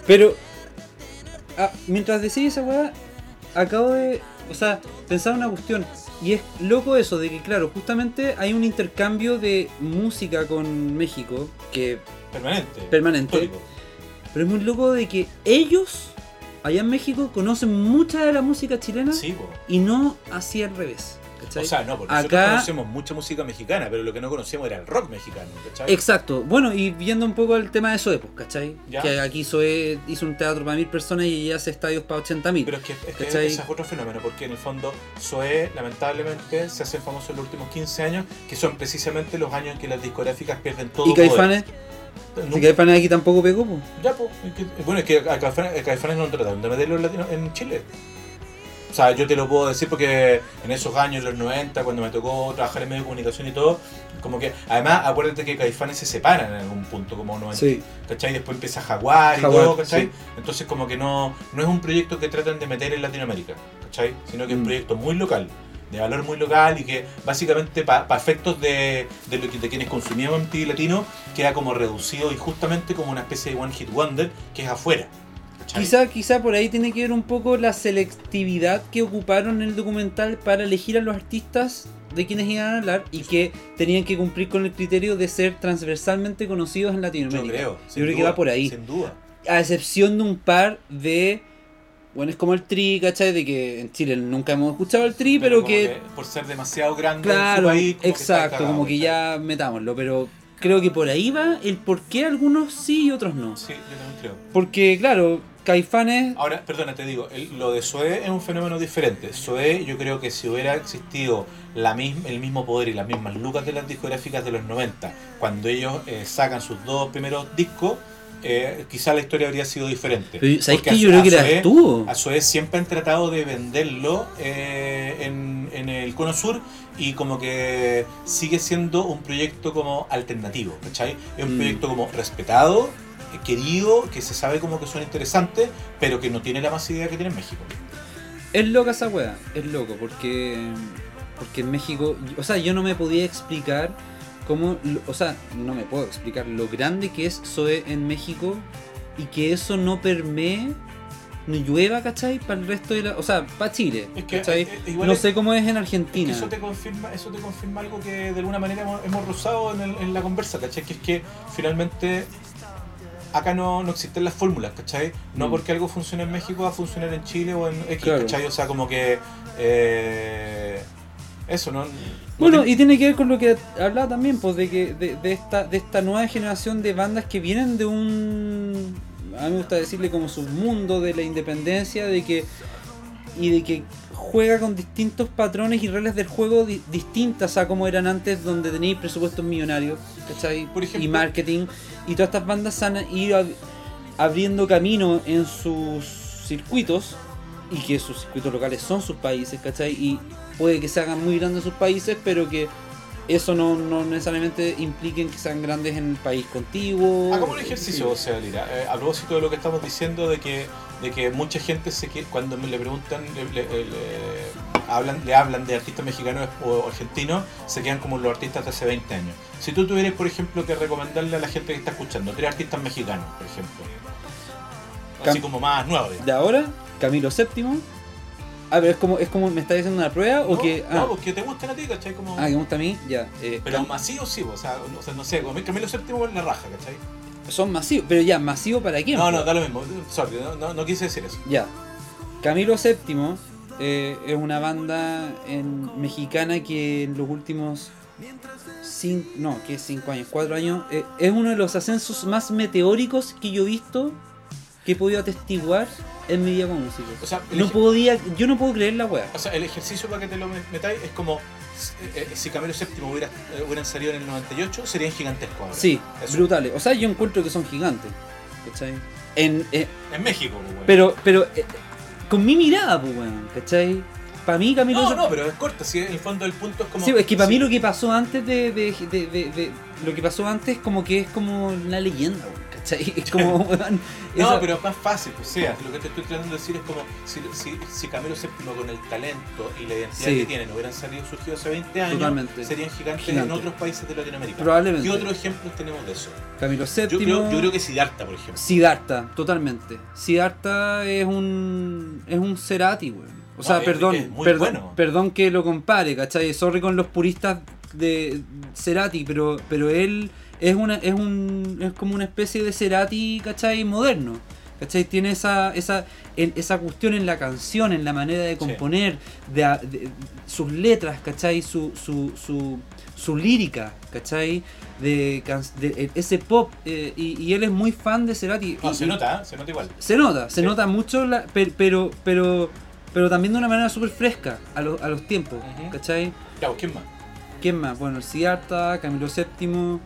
Pero. ah, mientras decís esa weá, acabo de. O sea, pensaba una cuestión. Y es loco eso, de que claro, justamente hay un intercambio de música con México, que Permanente. permanente. histórico. Pero es muy loco de que ellos, allá en México, conocen mucha de la música chilena Sí, y no así al revés. ¿Cachai? O sea, no, porque nosotros Acá, conocemos mucha música mexicana, pero lo que no conocíamos era el rock mexicano, ¿cachai? exacto. Bueno, y viendo un poco el tema de Zoe, pues, ¿cachai? Ya. Que aquí Zoe hizo un teatro para mil personas y hace estadios para 80 mil. Pero es que, es que ese es otro fenómeno, porque en el fondo Zoé lamentablemente se hace famoso en los últimos 15 años, que son precisamente los años en que las discográficas pierden todo ¿Y Caifanes? ¿Y Caifanes aquí tampoco pegó, pues? Ya, pues, bueno, es que a Caifanes, a Caifanes no trataron de meterlo en Chile. O sea, yo te lo puedo decir porque en esos años, en los 90, cuando me tocó trabajar en medio de comunicación y todo, como que, además, acuérdate que Caifanes se separan en algún punto, como 90, Sí. ¿cachai? Después empieza Jaguar y Jaguar, todo, ¿cachai? sí. Entonces como que no, no es un proyecto que tratan de meter en Latinoamérica, ¿cachai? Sino que es Mm. un proyecto muy local, de valor muy local y que básicamente para efectos de, de, lo que- de quienes consumíamos MTV Latino queda como reducido y justamente como una especie de One Hit Wonder que es afuera. ¿Cachai? Quizá, quizá por ahí tiene que ver un poco la selectividad que ocuparon en el documental para elegir a los artistas de quienes iban a hablar y que tenían que cumplir con el criterio de ser transversalmente conocidos en Yo Latinoamérica. creo. Yo sin creo que va por ahí. Sin duda. A excepción de un par de. Bueno, es como el Tri, ¿cachai? De que en Chile nunca hemos escuchado el Tri, pero, que, Por ser demasiado grande en su Claro, país. como que exacto, cagado, como que ya metámoslo, pero creo que por ahí va el por qué algunos sí y otros no. Sí, yo también creo. Porque, claro, Caifanes. Ahora, perdona, te digo, el- lo de Zoé es un fenómeno diferente. Zoé, yo creo que si hubiera existido la misma, el mismo poder y las mismas lucas de las discográficas de los 90, cuando ellos eh, sacan sus dos primeros discos, eh, quizá la historia habría sido diferente. ¿Sabes a- Yo creo a que era Zoé- tú. A Zoé siempre han tratado de venderlo eh, en, en el Cono Sur y como que sigue siendo un proyecto como alternativo, ¿cachai? Es un Mm. proyecto como respetado, querido, que se sabe como que son interesantes, pero que no tiene la masividad que tiene en México. Es loca esa wea, es loco, porque. Porque en México. O sea, yo no me podía explicar cómo. O sea, no me puedo explicar lo grande que es Zoe en México y que eso no permee. No llueva, ¿cachai? Para el resto de la. O sea, para Chile. Es que, ¿cachai? no es- sé cómo es en Es que Argentina. eso te confirma, eso te confirma algo que de alguna manera hemos, hemos rozado en, el- en la conversa, ¿cachai? Que es que finalmente acá no, no existen las fórmulas, ¿cachai? No Mm. porque algo funcione en México va a funcionar en Chile o en X, Claro. ¿cachai? O sea, como que eh, eso, ¿no? no Bueno, y tiene que ver con lo que hablaba también, pues de que de, de esta de esta nueva generación de bandas que vienen de un a mí me gusta decirle como submundo de la independencia, de que y de que juega con distintos patrones y reglas del juego di- distintas a como eran antes, donde tenéis presupuestos millonarios, ¿cachai? Por ejemplo- y marketing, y todas estas bandas han ido ab- abriendo camino en sus circuitos, y que sus circuitos locales son sus países, ¿cachai? Y puede que se hagan muy grandes sus países, pero que eso no, no necesariamente impliquen que sean grandes en el país contiguo. Hagamos un ejercicio, o sea, Lira, eh, a propósito de lo que estamos diciendo, de que, de que mucha gente se que cuando me le preguntan, le, le- le- hablan, le hablan de artistas mexicanos o argentinos, se quedan como los artistas de hace 20 años. Si tú tuvieras, por ejemplo, que recomendarle a la gente que está escuchando, tres artistas mexicanos, por ejemplo, así Cam- como más nuevos. De ahora, Camilo VII. Ah, pero es como, es como, ¿me está diciendo una prueba? ¿O no, que, no, ah, porque te gustan a ti, ¿cachai? Como, ah, que gusta a mí, ya. eh, pero Cam- masivo sí, o sea, o sea, no sé, Camilo VII en la raja, ¿cachai? Son masivos, pero ya, ¿masivo para quién? No, no, da lo mismo, sorry, no, no, no quise decir eso. Ya. Camilo VII eh, es una banda en, mexicana que en los últimos cinco, no, que cinco años, cuatro años, eh, es uno de los ascensos más meteóricos que yo he visto, que he podido atestiguar en mi vida como músico. O sea, No podía, yo no puedo creer la wea. O sea, el ejercicio para que te lo metáis es como si Camilo VII hubiera, eh, hubieran salido en el 98, serían gigantescos ahora. Sí, Eso. brutales. O sea, yo encuentro que son gigantes. ¿Cachai? En, eh, En México, pues, pero, pero, eh, con mi mirada, pues, weón, ¿cachai? Para mí, Camilo No, VII no, pero es corta, si en el fondo del punto es como. Sí, es que para sí. mí lo que pasó antes de, de, de- de- de- Lo que pasó antes como que es como una leyenda, ¿cachai? Es como, No, esa- pero es más fácil, pues sea, lo que te estoy tratando de decir es como si, si, si Camilo VII con el talento y la identidad Sí. que tienen hubieran salido surgido hace 20 años, Totalmente. serían gigantes Gigante. en otros países de Latinoamérica. Probablemente. ¿Qué otros ejemplos tenemos de eso? Camilo VII... Yo creo, yo creo que Siddhartha, por ejemplo. Siddhartha, totalmente. Siddhartha es un... Es un Cerati, weón. O sea, es- perdón, es perdón, bueno. perdón que lo compare, ¿cachai? Sorry con los puristas de Cerati, pero, pero él es una es un es como una especie de Cerati, ¿cachai? Moderno. ¿Cachai? Tiene esa, esa, en- esa cuestión en la canción, en la manera de componer, de, sus letras, ¿cachai? Su, su, su, su lírica, ¿cachai? De, e- ese pop. eh, y, y él es muy fan de Cerati. No, Y- se nota, ¿eh? se nota igual. Se nota, se Sí. nota mucho, la, per- pero, pero, pero también de una manera súper fresca a, los- a los tiempos, Ujú. ¿cachai? Ya, pues, ¿quién más? ¿Quién más? Bueno, Siddhartha, Camilo VII,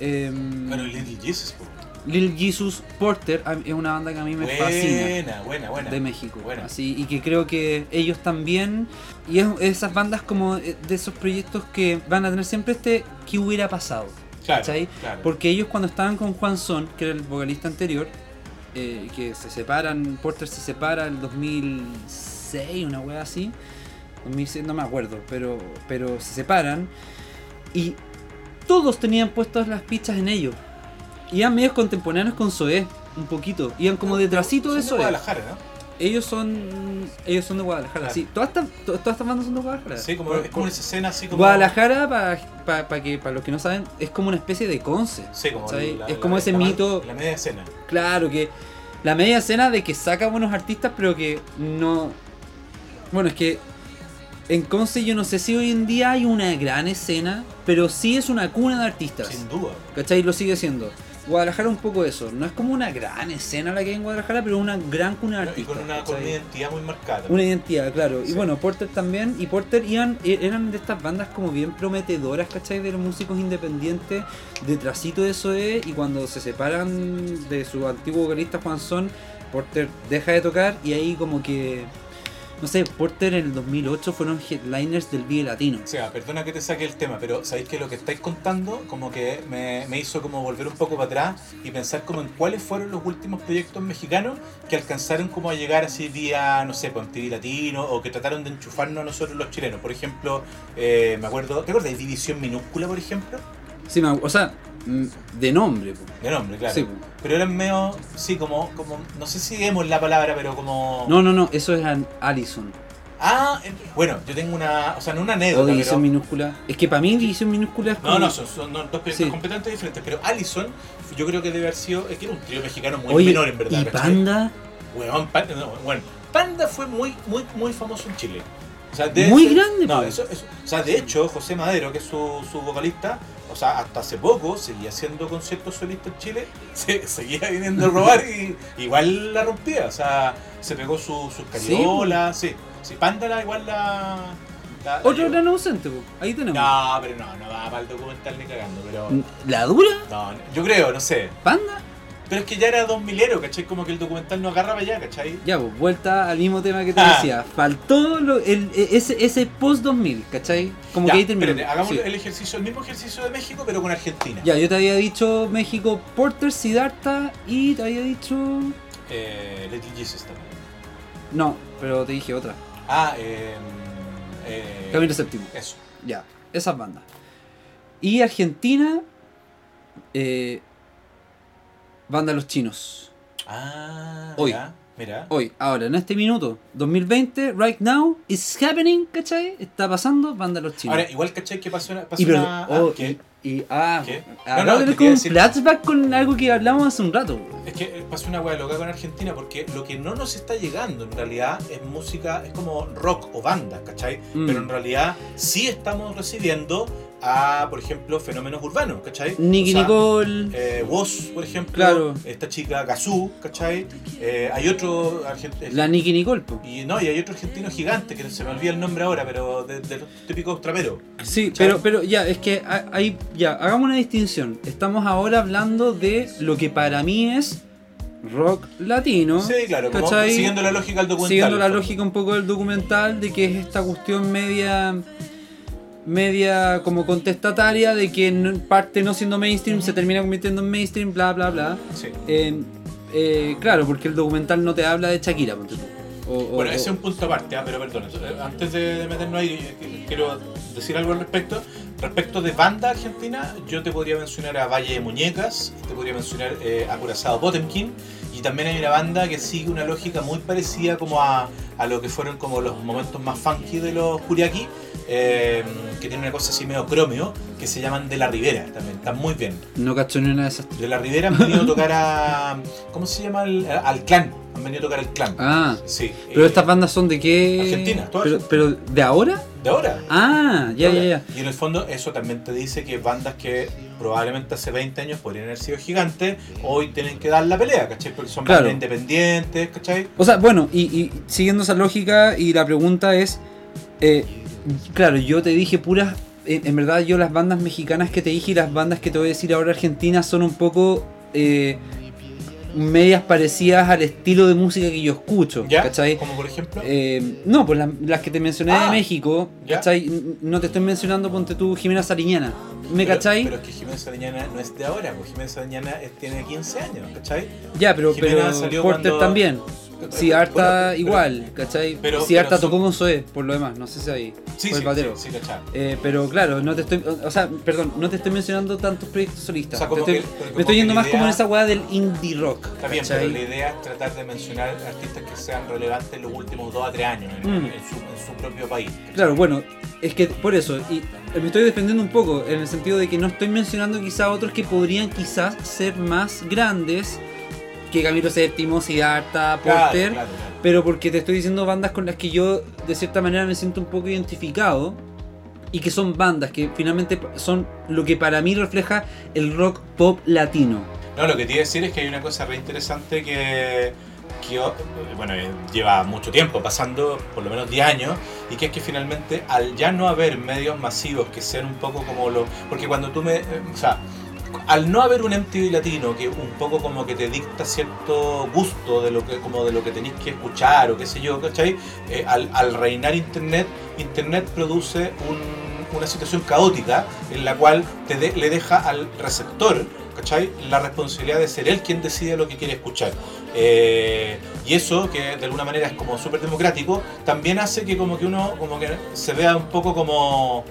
em, Bueno, Little Jesus, po. Lil Jesus Porter es una banda que a mí me fascina Buena, buena, buena. de México. Buena. Así, y que creo que ellos también, y es esas bandas como eh, de esos proyectos que van a tener siempre este ¿qué hubiera pasado? Claro, claro. Porque ellos cuando estaban con Juan Son, que era el vocalista anterior, eh, que se separan, Porter se separa en 2006, una wea así, 2006, no me acuerdo, pero, pero se separan y todos tenían puestas las pichas en ellos. Iban medios contemporáneos con Zoé, un poquito, iban como detrásito de Son Zoé. Guadalajara, ¿no? Ellos son ellos son de Guadalajara, Claro. sí. Todas estas, to- todas estas bandas son de Guadalajara. Sí, como, es como esa escena así como. Guadalajara, para que para los que no saben, es como una especie de Conce. Sí, como es como ese la- mito, La media escena. claro, que la media escena de que saca buenos artistas, pero que no. Bueno, es que en Conce yo no sé si hoy en día hay una gran escena, pero sí es una cuna de artistas. Sin duda. ¿Cachai? Lo sigue siendo. Guadalajara un poco eso. No es como una gran escena la que hay en Guadalajara, pero una gran cuna de Y artistas. con una, con ¿cachai? una identidad muy marcada. Una identidad, claro. Y bueno, Porter también. Y Porter iban, e- eran de estas bandas como bien prometedoras, ¿cachai? De los músicos independientes, detrásito de eso es. Y cuando se separan de su antiguo vocalista Juan Son, Porter deja de tocar y ahí como que... No sé, Porter en el 2008 fueron headliners del Vive Latino. O sea, perdona que te saque el tema, pero sabéis que lo que estáis contando como que me, me hizo como volver un poco para atrás y pensar como en cuáles fueron los últimos proyectos mexicanos que alcanzaron como a llegar así vía, no sé, por TV Latino o que trataron de enchufarnos a nosotros los chilenos. Por ejemplo, eh, me acuerdo, ¿te acuerdas de División Minúscula, por ejemplo? Sí, me- o sea, de nombre. po. De nombre, claro. Sí. Pero eran medio, sí, como, como, no sé si vemos la palabra, pero como... No, no, no, eso es Allison. Ah, bueno, yo tengo una, o sea, no una O anécdota, división pero... minúscula. Es que para mí división minúscula es como... No, no, son, son dos proyectos Sí. completamente diferentes. Pero Allison, yo creo que debe haber sido. Es que era un trío mexicano muy Oye, menor, en verdad. y ¿cachai? Panda, Weón, Panda, no, bueno, Panda fue muy, muy, muy famoso en Chile. O sea, de Muy hecho- grande, No, pues. eso, eso- o sea, de hecho, José Madero, que es su, su vocalista, o sea, hasta hace poco seguía haciendo conciertos solistas en Chile, se, seguía viniendo a robar y igual la rompía. O sea, se pegó su- sus cariolas, sí. Sí, Panda la, igual la. otro gran ausente, po. ahí tenemos. No, pero no, no va para el documental ni cagando, pero. ¿La dura? No, yo creo, no sé. ¿Panda? Pero es que ya era dos milero, ¿cachai? Como que el documental no agarraba ya, ¿cachai? Ya, pues, vuelta al mismo tema que te Ah. decía. Faltó lo- el, e- ese, ese post 2000, ¿cachai? Como Ya, que ahí terminó. espérate, hagamos Sí. el ejercicio, el mismo ejercicio de México, pero con Argentina. Ya, yo te había dicho México, Porter, Siddhartha y te había dicho. Eh, Little Jesus también. No, pero te dije otra. Ah, eh. eh Camilo Séptimo. Eso. Ya, esas bandas. Y Argentina, eh, banda Los Chinos. Ah, Hoy. mira, mira. Hoy, ahora, en este minuto, 2020, right now, is happening, ¿cachai? Está pasando, banda Los Chinos. Ahora, igual, ¿cachai? Que pasó una. Pasó y, perdón, una ah, oh, ¿qué? y, y- ah, ¿Qué? acabo No, no, un decir- flashback con algo que hablamos hace un rato. Es que eh, pasó una hueá loca con Argentina porque lo que no nos está llegando en realidad es música, es como rock o banda, ¿cachai? Mm. Pero en realidad sí estamos recibiendo a, por ejemplo, fenómenos urbanos, ¿cachai? Nicky O sea, Nicole, Eh, Woz, por ejemplo, Claro. esta chica Gazú, ¿cachai? Eh, hay otro argentino. la Nicky Nicole, po. Y no, y hay otro argentino gigante que se me olvida el nombre ahora, pero de, de los típicos traperos. Sí, ¿Cachai? pero, pero ya, es que ha- hay, ya, hagamos una distinción. Estamos ahora hablando de lo que para mí es rock latino. Sí, claro, como siguiendo la lógica del documental. Siguiendo la lógica un poco del documental, de que es esta cuestión media media como contestataria de que parte no siendo mainstream se termina convirtiendo en mainstream, bla bla bla. Sí. Eh, eh, claro, porque el documental no te habla de Shakira. O- o- Bueno, ese es o- un punto aparte, ah, pero perdón, eh, antes de, meternos ahí, eh, quiero decir algo al respecto. Respecto de banda argentina, yo te podría mencionar a Valle de Muñecas, te podría mencionar eh, a Curazao Potemkin, Y también hay una banda que sigue una lógica muy parecida como a, a lo que fueron como los momentos más funky de los Kuriaki, eh, que tiene una cosa así medio cromio, que se llaman De la Rivera también, están muy bien. No cacho ni una de esas. De la Rivera han venido a tocar a. ¿Cómo se llama? El- al clan. Han venido a tocar al clan. Ah, Sí. pero eh, estas bandas son de qué? Argentina, todas pero, pero ¿de ahora? De ahora. Ah, ya, ya, ya. Y en el fondo eso también te dice que bandas que probablemente hace 20 años podrían haber sido gigantes, hoy tienen que dar la pelea, ¿cachai? Porque son Claro. bandas independientes, ¿cachai? O sea, bueno, y, y siguiendo esa lógica, y la pregunta es, eh, claro, yo te dije puras, en, en verdad yo las bandas mexicanas que te dije y las bandas que te voy a decir ahora argentinas son un poco eh, medias parecidas al estilo de música que yo escucho, ¿Ya? ¿cachai? Como por ejemplo. Eh, no, pues la- las que te mencioné Ah, de México, ya. No te estoy mencionando, ponte tú, Jimena Sariñana. ¿Me pero, cachai? Pero es que Jiménez Sariñana no es de ahora, pues Jiménez Sariñana tiene 15 años, ¿cachai? ya, pero, Jimena pero Porter cuando- también. Si Arta Bueno, pero- igual, ¿cachai? pero- si Arta pero su- tocó con Zoé, por lo demás, no sé si ahí. Sí, sí, el batero. sí, sí. Eh, pero claro, no te estoy. O sea, perdón, no te estoy mencionando tantos proyectos solistas. O sea, Te estoy- que- me estoy yendo más como en esa weá del indie rock. Está bien, ¿cachai? pero la idea es tratar de mencionar artistas que sean relevantes en los últimos 2 a 3 años en, Mm. en su, en su propio país. ¿cachai? Claro, bueno, es que por eso, y me estoy defendiendo un poco, en el sentido de que no estoy mencionando quizá otros que podrían quizás ser más grandes que Camilo VII, Siddhartha, Claro, Porter, claro, claro. pero porque te estoy diciendo bandas con las que yo de cierta manera me siento un poco identificado y que son bandas que finalmente son lo que para mí refleja el rock pop latino. No, lo que te iba a decir es que hay una cosa re interesante que, que, bueno, eh, lleva mucho tiempo, pasando por lo menos 10 años, y que es que finalmente al ya no haber medios masivos que sean un poco como lo... Porque cuando tú me... eh, O sea, al no haber un MTV latino que un poco como que te dicta cierto gusto de lo que como de lo que tenéis que escuchar o qué sé yo, ¿cachai? Eh, al, reinar internet, internet produce un- una situación caótica en la cual te de- le deja al receptor ¿cachai? La responsabilidad de ser él quien decide lo que quiere escuchar. Eh, y eso, que de alguna manera es como súper democrático, también hace que como que uno como que se vea un poco como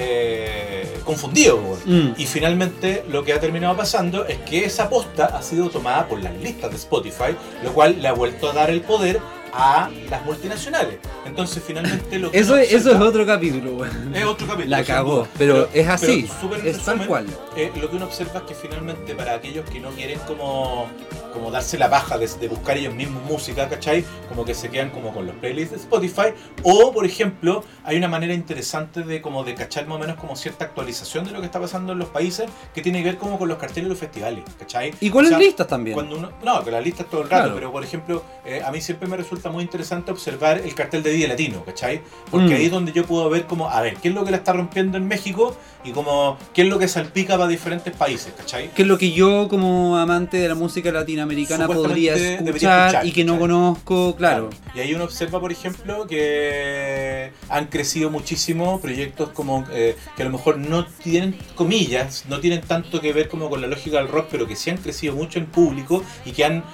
eh, confundido. Mm. Y finalmente lo que ha terminado pasando es que esa posta ha sido tomada por las listas de Spotify, lo cual le ha vuelto a dar el poder a las multinacionales. Entonces finalmente lo que Eso, es- eso es otro capítulo, weón. es otro capítulo. La cagó, duda. pero es así, pero es tal cual. eh, lo que uno observa es que finalmente para aquellos que no quieren como, como darse la paja de, de buscar ellos mismos música, ¿cachai? Como que se quedan como con los playlists de Spotify. O, por ejemplo, hay una manera interesante de como de cachar más o menos como cierta actualización de lo que está pasando en los países que tiene que ver como con los carteles de los festivales, ¿cachai? Y con O las sea, listas también. cuando uno, no, que la lista es todo el rato, Claro. pero por ejemplo, eh, a mí siempre me resulta muy interesante observar el cartel de Día Latino, ¿cachai? Porque Mm. ahí es donde yo puedo ver como, a ver, qué es lo que la está rompiendo en México y como, qué es lo que salpica para diferentes países, ¿cachai? que es lo que yo como amante de la música latinoamericana podría escuchar, escuchar, y que no ¿cachai? conozco, claro. Y ahí uno observa, por ejemplo, que han crecido muchísimo proyectos como eh, que a lo mejor no tienen comillas, no tienen tanto que ver como con la lógica del rock, pero que sí han crecido mucho en público y que han,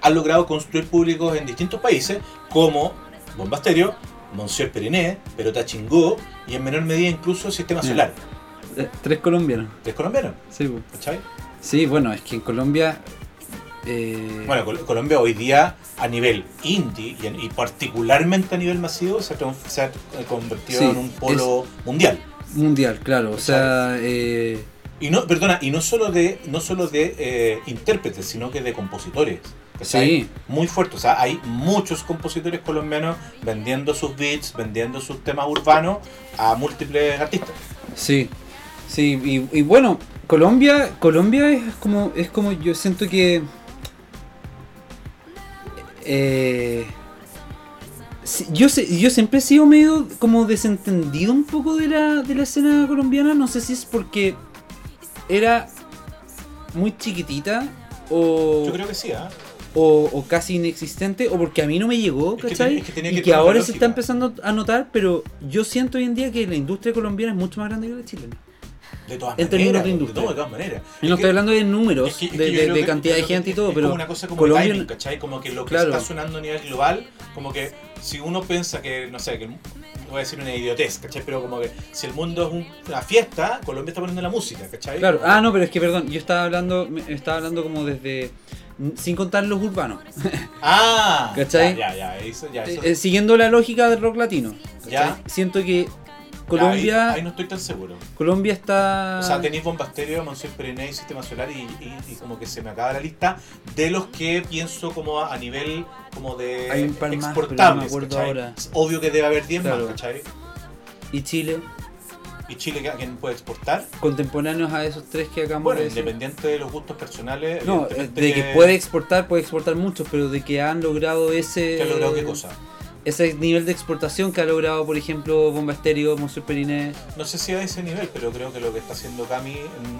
han logrado construir públicos en distintos países, como Bombasterio, Monsieur Periné, Perota Chingó y en menor medida incluso Sistema. Solar. Eh, tres colombianos. ¿Es colombiano? Sí. ¿Cachai? sí, bueno, es que en Colombia... eh, Bueno, Col- Colombia hoy día a nivel indie y, en- y particularmente a nivel masivo se ha, tran- se ha eh, convertido Sí, en un polo mundial. mundial, claro. O sea, eh, Y no, perdona, y no solo de, no solo de eh, intérpretes, sino que de compositores. Sí. Muy fuerte. O sea, hay muchos compositores colombianos vendiendo sus beats, vendiendo sus temas urbanos a múltiples artistas. sí. Sí, y, y bueno, Colombia, Colombia es como, es como yo siento que... eh, yo, sé, yo siempre he sido medio como desentendido un poco de la, de la escena colombiana. No sé si es porque era muy chiquitita o, Yo creo que sí, ¿ah? O, o casi inexistente o porque a mí no me llegó, Es que ¿cachai? es que tenía que y que ahora se está empezando a notar, pero yo siento hoy en día que la industria colombiana es mucho más grande que la chilena. De todas En términos maneras. de industria. de todas maneras. Y no Es que- estoy hablando de números, Es que- de, que de- que- cantidad de gente y que todo, es pero como una cosa como Colombia- timing, ¿cachai? Como que lo que Claro. está sonando a nivel global, como que si uno piensa que, no sé, que voy a decir una idiotez, ¿cachai? Pero como que si el mundo es un- una fiesta, Colombia está poniendo la música, ¿cachai? Claro, ah, no, pero es que perdón, yo estaba hablando, estaba hablando como desde sin contar los urbanos. Ah, ¿Cachai? Ya, ya, ya, eso, ya, eso- Eh, eh, siguiendo la lógica del rock latino. Ya. Siento que ya, Colombia, ahí, ahí no estoy tan seguro. Colombia está... O sea, tenéis Bombasterio, Monsieur Periné y Sistema Solar y, y- y como que se me acaba la lista de los que pienso como a, a nivel como de Hay un par más, pero no me acuerdo ahora. Es obvio que debe haber 10 Claro. más, ¿cachai? y Chile, ¿Y Chile ¿a quién puede exportar? contemporáneos a esos tres que acabamos Bueno, de decir. independiente de los gustos personales. No, evidentemente de que puede exportar, puede exportar muchos, pero de que han logrado ese... ¿Qué ha logrado qué cosa? Ese nivel de exportación que ha logrado, por ejemplo, Bomba Estéreo, Monsieur Periné. No sé si a ese nivel, pero creo que lo que está haciendo Cami,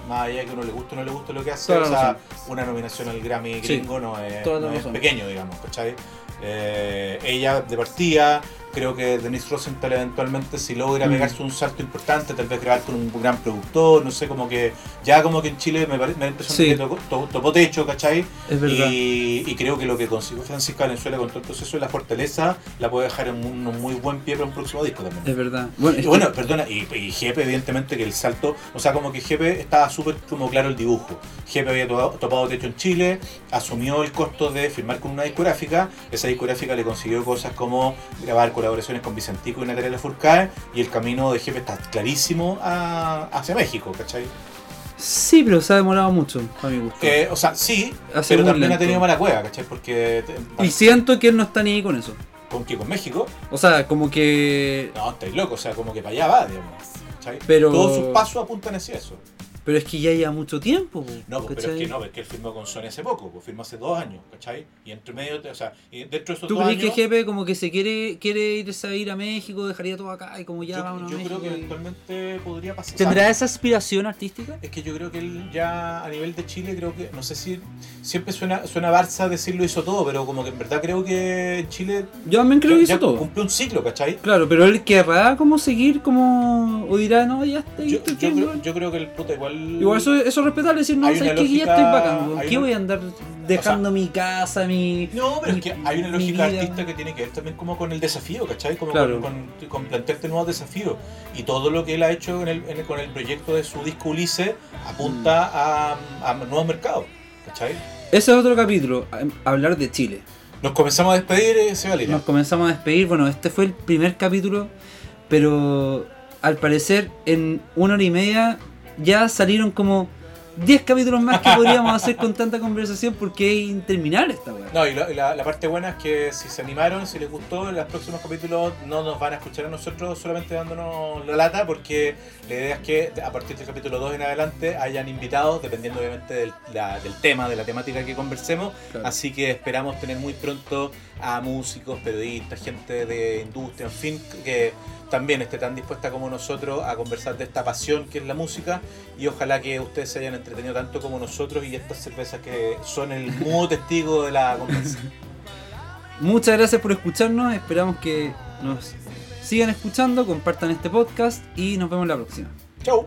más allá de que uno le guste o no le guste lo que hace, o sea, una nominación al Grammy Sí, gringo no es, no pequeño, digamos, ¿cachai? Eh, ella de partida, creo que Denise Rosenthal eventualmente si logra Mm. pegarse un salto importante, tal vez grabar con un gran productor, no sé, como que ya como que en Chile me, pare- me da impresión Sí. que tocó, to- topó techo, ¿cachai? Es verdad. Y, y creo que lo que consiguió Francisca Valenzuela con todo el proceso de la fortaleza la puede dejar en un, un muy buen pie para un próximo disco también. Es verdad. Bueno, Y bueno, perdona, y, y Jepe, evidentemente, que el salto, o sea, como que Jepe estaba súper como claro el dibujo. Jepe había topado, topado techo en Chile, asumió el costo de firmar con una discográfica, esa discográfica le consiguió cosas como grabar colaboraciones con Vicentico y Natalia Lafourcade, y el camino de Jepe está clarísimo a- hacia México, ¿cachai? sí, pero se ha demorado mucho, a mi gusto. Eh, o sea, sí, Hace pero también ha tenido mala cueva, ¿cachai? Porque, te- y siento que él no está ni ahí con eso. ¿con qué? ¿Con México? O sea, como que... No, estáis locos, o sea, como que para allá va, digamos. ¿cachai? Pero- Todos sus pasos apuntan hacia eso. Pero es que ya lleva mucho tiempo. po, No, pues, pero es que no, es que él firmó con Sony hace poco, pues firmó hace dos años, ¿cachai? Y entre medio, o sea, y dentro de esos ¿Tú dos crees que años, Jepe como que se quiere quiere irse a ir a México, dejaría todo acá y como ya yo, vámonos yo a creo que eventualmente podría pasar. ¿Tendrá esa aspiración artística? Es que yo creo que él ya a nivel de Chile, creo que, no sé si, siempre suena, suena Barça decirlo hizo todo, pero como que en verdad creo que en Chile Yo también creo ya, que hizo ya todo. cumplió un ciclo, ¿cachai? Claro, pero él querrá como seguir como... O dirá, no, ya está. Yo, yo creo, weón". yo creo que el puta igual... Igual eso, eso es respetable, decir, no, sabes que ya estoy bacán, ¿Qué una- voy a andar dejando mi casa, mi... No, pero mi- es que hay una lógica artista que tiene que ver también como con el desafío, ¿cachai? Como Claro. con, con, con plantearte nuevos desafíos. Y todo lo que él ha hecho en el, en el- con el proyecto de su disco Ulises apunta Mm. a, a nuevos mercados, ¿cachai? Ese es otro capítulo, a- hablar de Chile. Nos comenzamos a despedir, eh. Nos comenzamos a despedir, bueno, este fue el primer capítulo, pero al parecer en una hora y media ya salieron como 10 capítulos más que podríamos hacer con tanta conversación porque es interminable esta weá. No, y, la, y la- la parte buena es que si se animaron, si les gustó, en los próximos capítulos no nos van a escuchar a nosotros solamente dándonos la lata, porque la idea es que a partir del capítulo 2 en adelante hayan invitados, dependiendo obviamente del, la- del tema, de la temática que conversemos. Claro. Así que esperamos tener muy pronto a músicos, periodistas, gente de industria, en fin, que también esté tan dispuesta como nosotros a conversar de esta pasión que es la música y ojalá que ustedes se hayan entretenido tanto como nosotros y estas cervezas que son el mudo testigo de la conversación. Muchas gracias por escucharnos, esperamos que nos sigan escuchando, compartan este podcast y nos vemos la próxima. Chau.